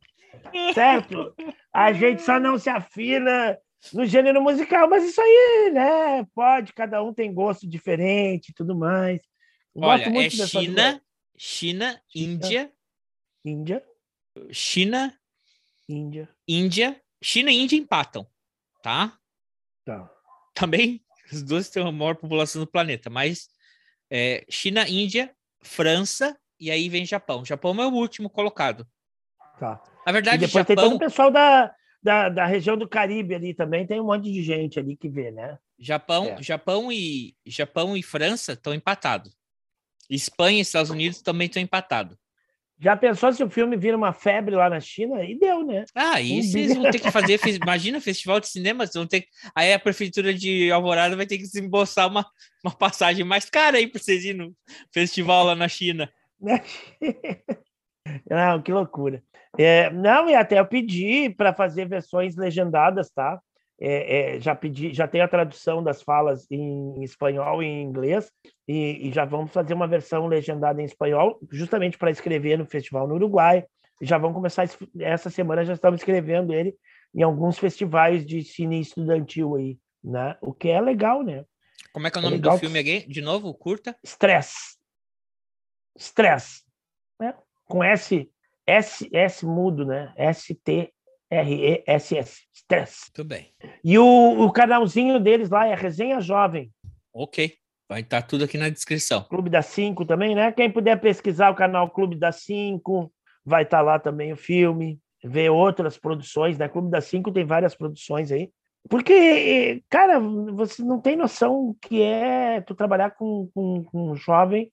Certo? A gente só não se afina no gênero musical, mas isso aí, né? Pode, cada um tem gosto diferente e tudo mais. Gosto Olha, é dessas China, China, Índia, Índia, China, Índia. Índia. China e Índia empatam, tá? Tá. Também, as duas têm a maior população do planeta, mas é, China, Índia, França e aí vem Japão. Japão é o último colocado. Tá. Na verdade, e depois tem Japão, todo o pessoal da, da, da região do Caribe ali também, tem um monte de gente ali que vê, né? Japão, É. Japão e Japão e França estão empatados. Espanha e Estados Unidos também estão empatados. Já pensou se o filme vira uma febre lá na China? E deu, né? Ah, Um vocês bilhão. vão ter que fazer, imagina, festival de cinema, vão ter, aí a prefeitura de Alvorada vai ter que desembolsar uma, uma passagem mais cara aí para vocês ir no festival lá na China. Não, que loucura. É, não, e até eu pedi para fazer versões legendadas, tá? É, é, já pedi, já tem a tradução das falas em espanhol e em inglês, e, e já vamos fazer uma versão legendada em espanhol, justamente para escrever no festival no Uruguai. Já vamos começar essa semana, já estamos escrevendo ele em alguns festivais de cine estudantil aí, né? O que é legal, né? Como é que é o É nome legal do que- filme aqui? De novo, curta? Stress. Stress. Com S, S, S mudo, né? S-T-R-E-S-S. Stress. Tudo bem. E o, o canalzinho deles lá é Resenha Jovem. Ok. Vai estar tudo aqui na descrição. Clube da Cinco também, né? Quem puder pesquisar o canal Clube da Cinco, vai estar lá também o filme, ver outras produções, né? Clube da Cinco tem várias produções aí. Porque, cara, você não tem noção que é tu trabalhar com, com, com um jovem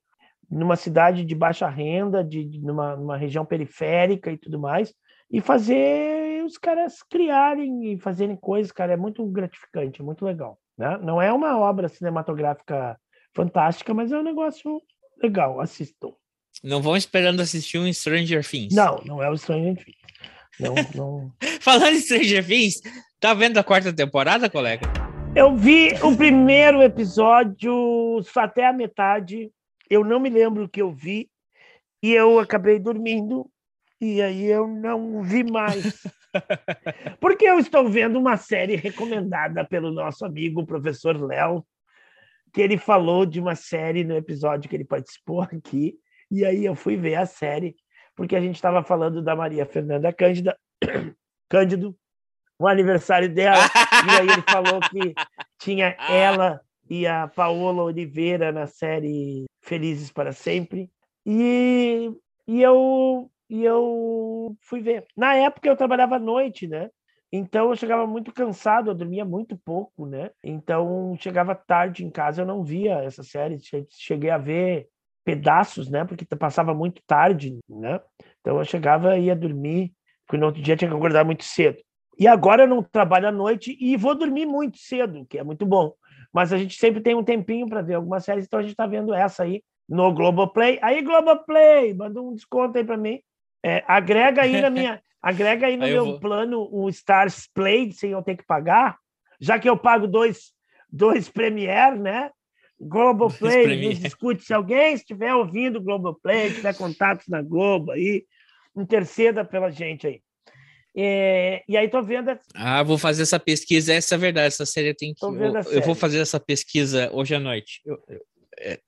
numa cidade de baixa renda, de, numa, numa região periférica e tudo mais, e fazer os caras criarem e fazerem coisas, cara, é muito gratificante, é muito legal. Né? Não é uma obra cinematográfica fantástica, mas é um negócio legal, assistam. Não vão esperando assistir um Stranger Things. Não, não é o Stranger Things. Não, não... Falando em Stranger Things, tá vendo a quarta temporada, colega? Eu vi o primeiro episódio só até a metade. Eu não me lembro o que eu vi e eu acabei dormindo e aí eu não vi mais. Porque eu estou vendo uma série recomendada pelo nosso amigo o professor Léo, que ele falou de uma série no episódio que ele participou aqui, e aí eu fui ver a série, porque a gente estava falando da Maria Fernanda Cândida, Cândido, o aniversário dela, e aí ele falou que tinha ela e a Paola Oliveira na série Felizes para Sempre, e, e eu e eu fui ver. Na época eu trabalhava à noite, né? Então eu chegava muito cansado, eu dormia muito pouco, né? Então chegava tarde em casa, eu não via essa série, cheguei a ver pedaços, né? Porque passava muito tarde, né? Então eu chegava e ia dormir, porque no outro dia tinha que acordar muito cedo. E agora eu não trabalho à noite e vou dormir muito cedo, que é muito bom. Mas a gente sempre tem um tempinho para ver algumas séries, então a gente está vendo essa aí no Globoplay. Aí, Globoplay, manda um desconto aí para mim. É, agrega aí na minha, agrega aí no Aí eu meu vou- plano o Stars Play sem eu ter que pagar, já que eu pago dois, dois Premiere, né? Globoplay, nos discute. Se alguém estiver ouvindo o Globoplay, tiver contatos na Globo aí, interceda pela gente aí. É, e aí tô vendo Ah, vou fazer essa pesquisa. Essa é verdade. Essa série tem que. Vendo a Eu, eu vou série. fazer essa pesquisa hoje à noite. Eu- eu- é.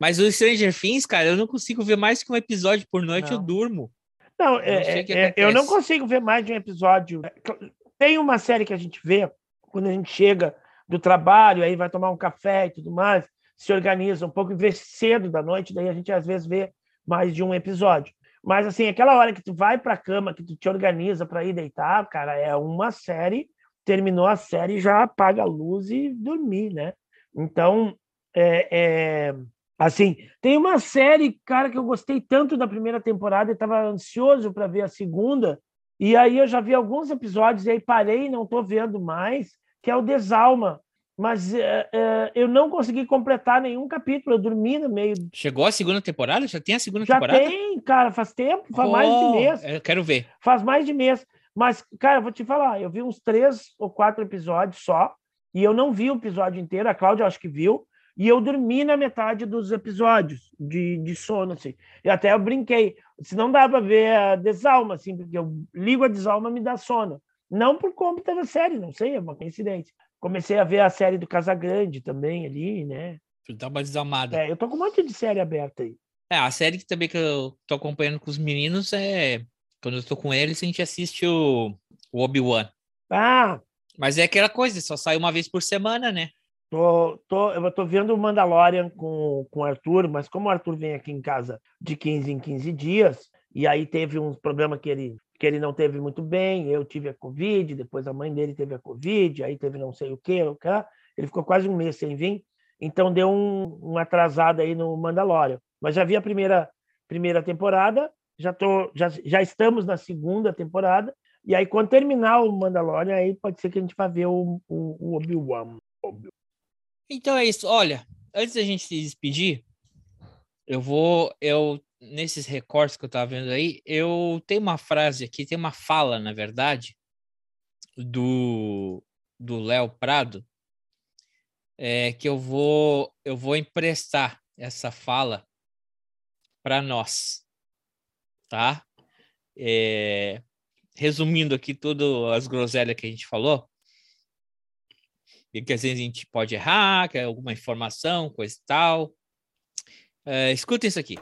Mas o Stranger Things, cara, eu não consigo ver mais que um episódio por noite. Eu Não. durmo. Não, Eu não é- que é- eu não consigo ver mais de um episódio. Tem uma série que a gente vê quando a gente chega do trabalho, aí vai tomar um café e tudo mais, se organiza um pouco e vê cedo da noite, daí a gente às vezes vê mais de um episódio. Mas assim, aquela hora que tu vai para a cama, que tu te organiza para ir deitar, cara, é uma série, terminou a série, já apaga a luz e dormir, né? Então, é, é, assim, tem uma série, cara, que eu gostei tanto da primeira temporada e estava ansioso para ver a segunda, e aí eu já vi alguns episódios e aí parei não estou vendo mais, que é o Desalma. Mas é, é, eu não consegui completar nenhum capítulo, eu dormi no meio. Chegou a segunda temporada? Já tem a segunda Já temporada? tem, cara, faz tempo, faz mais de Oh, mês. Eu quero ver. Faz mais de mês. Mas, cara, eu vou te falar, eu vi uns três ou quatro episódios só, e eu não vi o episódio inteiro, a Cláudia acho que viu, e eu dormi na metade dos episódios de, de sono, assim. E até eu brinquei, se não dá para ver a Desalma, assim, porque eu ligo a Desalma me dá sono. Não por conta da série, não sei, é uma coincidência. Comecei a ver a série do Casagrande também ali, né? Dá uma desalmada. É, eu tô com um monte de série aberta aí. É, a série que também que eu tô acompanhando com os meninos é. Quando eu tô com eles, a gente assiste o, o Obi-Wan. Ah, Mas é aquela coisa, só sai uma vez por semana, né? Tô, tô, eu tô vendo o Mandalorian com, com o Arthur, mas como o Arthur vem aqui em casa de 15 em 15 dias, e aí teve um problema que ele, que ele não teve muito bem, eu tive a Covid, depois a mãe dele teve a Covid, aí teve não sei o quê, o que, ele ficou quase um mês sem vir, então deu um, um atrasado aí no Mandalorian. Mas já vi a primeira, primeira temporada, já, tô, já, já estamos na segunda temporada, e aí quando terminar o Mandalorian, aí pode ser que a gente vá ver o, o, o Obi-Wan. Então é isso. Olha, antes da gente se despedir, eu vou. Eu, nesses recortes que eu tava vendo aí, eu tenho uma frase aqui, tem uma fala, na verdade, do do Léo Prado, é, que eu vou eu vou emprestar essa fala para nós, tá? É, resumindo aqui todas as groselhas que a gente falou, e que às vezes a gente pode errar, que é alguma informação, coisa e tal. É, escutem isso aqui.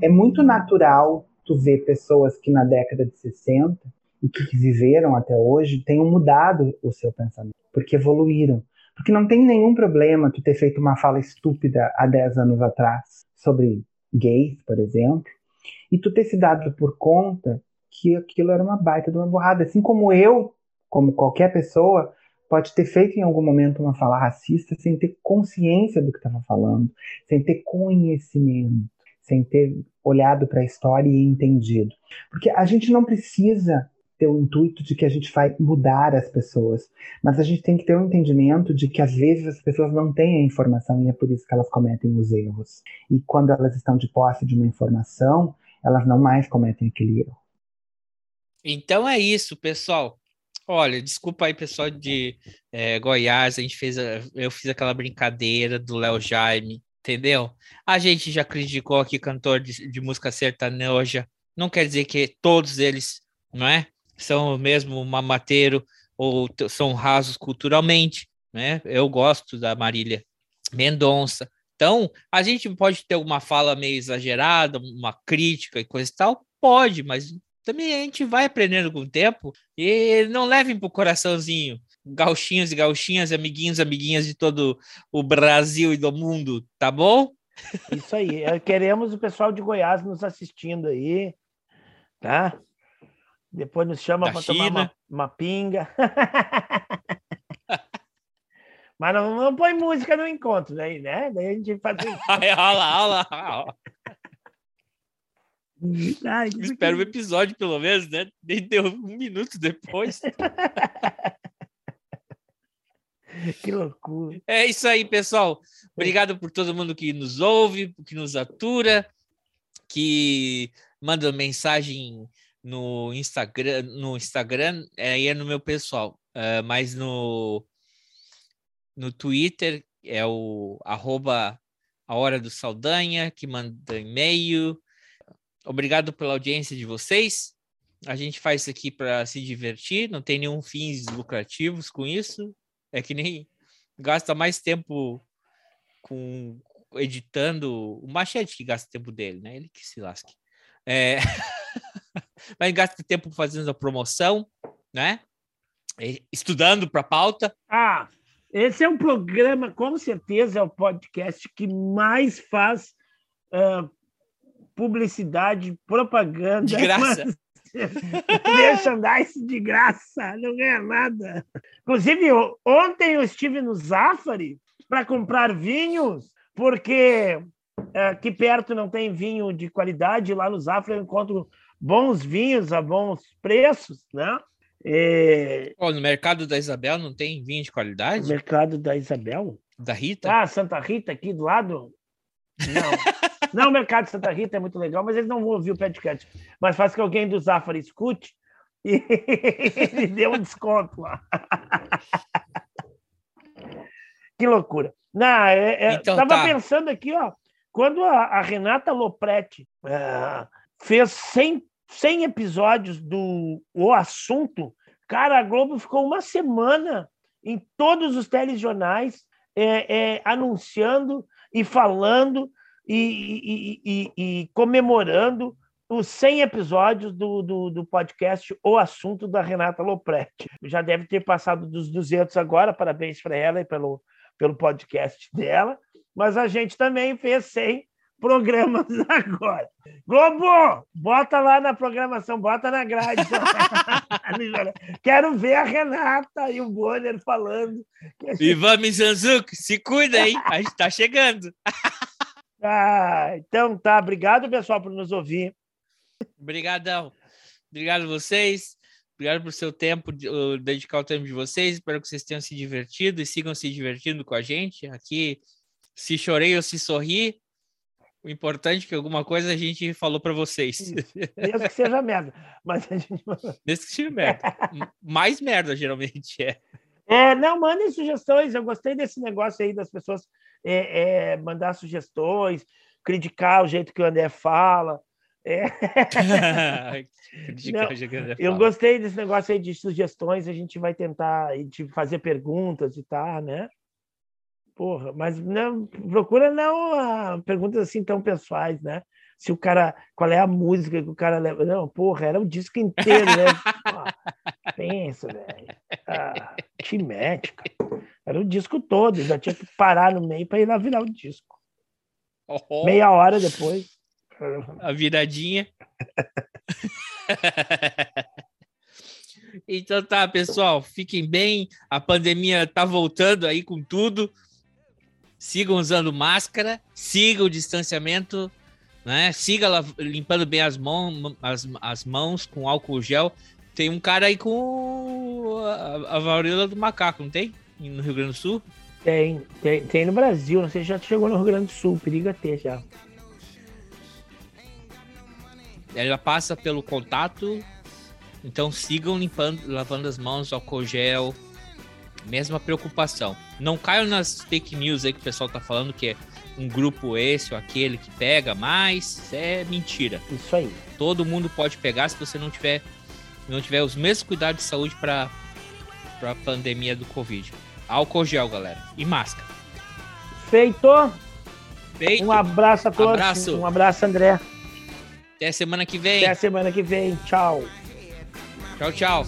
É muito natural tu ver pessoas que na década de 60 e que viveram até hoje tenham mudado o seu pensamento, porque evoluíram. Porque não tem nenhum problema tu ter feito uma fala estúpida há 10 anos atrás sobre gays, por exemplo, e tu ter se dado por conta que aquilo era uma baita de uma borrada. Assim como eu, como qualquer pessoa, pode ter feito em algum momento uma fala racista sem ter consciência do que estava falando, sem ter conhecimento, sem ter olhado para a história e entendido. Porque a gente não precisa ter o intuito de que a gente vai mudar as pessoas, mas a gente tem que ter o um entendimento de que às vezes as pessoas não têm a informação e é por isso que elas cometem os erros. E quando elas estão de posse de uma informação, elas não mais cometem aquele erro. Então é isso, pessoal. Olha, desculpa aí, pessoal de é, Goiás, a gente fez, a, eu fiz aquela brincadeira do Léo Jaime, entendeu? A gente já criticou aqui cantor de, de música sertaneja, não quer dizer que todos eles, não é? São mesmo mamateiro ou são rasos culturalmente, né? Eu gosto da Marília Mendonça. Então, a gente pode ter uma fala meio exagerada, uma crítica e coisa e tal, pode, mas também a gente vai aprendendo com o tempo e não levem pro coraçãozinho. Gauchinhos e gauchinhas, amiguinhos, amiguinhas de todo o Brasil e do mundo, tá bom? Isso aí. É, queremos o pessoal de Goiás nos assistindo aí, tá? Depois nos chama para tomar uma, uma pinga. Mas não, não põe música no encontro, daí, né? Daí a gente faz. olha lá, olha lá. Ai, Espero o episódio, pelo menos, né? Nem deu um minuto depois. que loucura. É isso aí, pessoal. Obrigado por todo mundo que nos ouve, que nos atura, que manda mensagem no Instagram, no Instagram, aí é no meu pessoal, uh, mas no no Twitter é o arroba a hora do Saldanha, que manda e-mail, Obrigado pela audiência de vocês. A gente faz isso aqui para se divertir, não tem nenhum fins lucrativos com isso. É que nem gasta mais tempo com editando o Machete que gasta tempo dele, né? Ele que se lasque. É... Mas gasta tempo fazendo a promoção, né? Estudando para pauta. Ah, esse é um programa, com certeza, é o podcast que mais faz uh, publicidade, propaganda. De graça. Merchandise de graça, não ganha nada. Inclusive, ontem eu estive no Zafari para comprar vinhos, porque é, aqui perto não tem vinho de qualidade, lá no Zafari eu encontro bons vinhos a bons preços, né? Oh, no mercado da Isabel não tem vinho de qualidade? No mercado da Isabel? Da Rita? Ah, Santa Rita, aqui do lado? Não. Não, o Mercado de Santa Rita é muito legal, mas eles não vão ouvir o podcast. Mas faz que alguém do Zafari escute e ele deu um desconto lá. que loucura. Não, é, é, então, tava tá. pensando aqui, ó, quando a, a Renata Lopretti uh, fez 100, 100 episódios do O Assunto, cara, a Globo ficou uma semana em todos os telejornais é, é, anunciando e falando e, e, e, comemorando os 100 episódios do, do, do, podcast O Assunto da Renata Lopretti. Já deve ter passado dos 200 agora, parabéns para ela e pelo, pelo podcast dela, mas a gente também fez 100 programas agora. Globo, bota lá na programação, bota na grade. Quero ver a Renata e o Bonner falando. Ivan Mizanzuki, se cuida aí, a gente está chegando. Ah, então tá. Obrigado, pessoal, por nos ouvir. Obrigadão. Obrigado a vocês. Obrigado por seu tempo, dedicar o tempo de vocês. Espero que vocês tenham se divertido e sigam se divertindo com a gente. Aqui, se chorei ou se sorri, o importante é que alguma coisa a gente falou para vocês. Mesmo que seja merda. Mas a gente... Mesmo que seja merda. Mais merda, geralmente, é. É, não, mandem sugestões. Eu gostei desse negócio aí das pessoas é, é, mandar sugestões, criticar o jeito que o André fala. É. Não, eu gostei desse negócio aí de sugestões, a gente vai tentar de fazer perguntas e tal, né? Porra, mas não, procura não ah, perguntas assim tão pessoais, né? Se o cara. Qual é a música que o cara leva. Não, porra, era o disco inteiro, né? Pô, pensa, velho. Ah, te mete, cara. Era o disco todo, já tinha que parar no meio para ir lá virar o disco. Oh, Meia hora depois. a viradinha. então tá, pessoal, fiquem bem. A pandemia tá voltando aí com tudo. Sigam usando máscara, sigam o distanciamento, né? Siga limpando bem as, mão, as, as mãos com álcool gel. Tem um cara aí com a, a varíola do macaco, não tem? No Rio Grande do Sul? Tem, tem, tem no Brasil, não sei se já chegou no Rio Grande do Sul, periga ter já. Ela passa pelo contato. Então sigam limpando, lavando as mãos, álcool gel. Mesma preocupação. Não caiam nas fake news aí que o pessoal tá falando que é um grupo esse ou aquele que pega, mas é mentira. Isso aí. Todo mundo pode pegar se você não tiver não tiver os mesmos cuidados de saúde para para pandemia do Covid. Álcool gel, galera, e máscara. Feito. Feito. Um abraço a todos. Abraço. Um abraço, André. Até semana que vem. Até a semana que vem. Tchau. Tchau, tchau.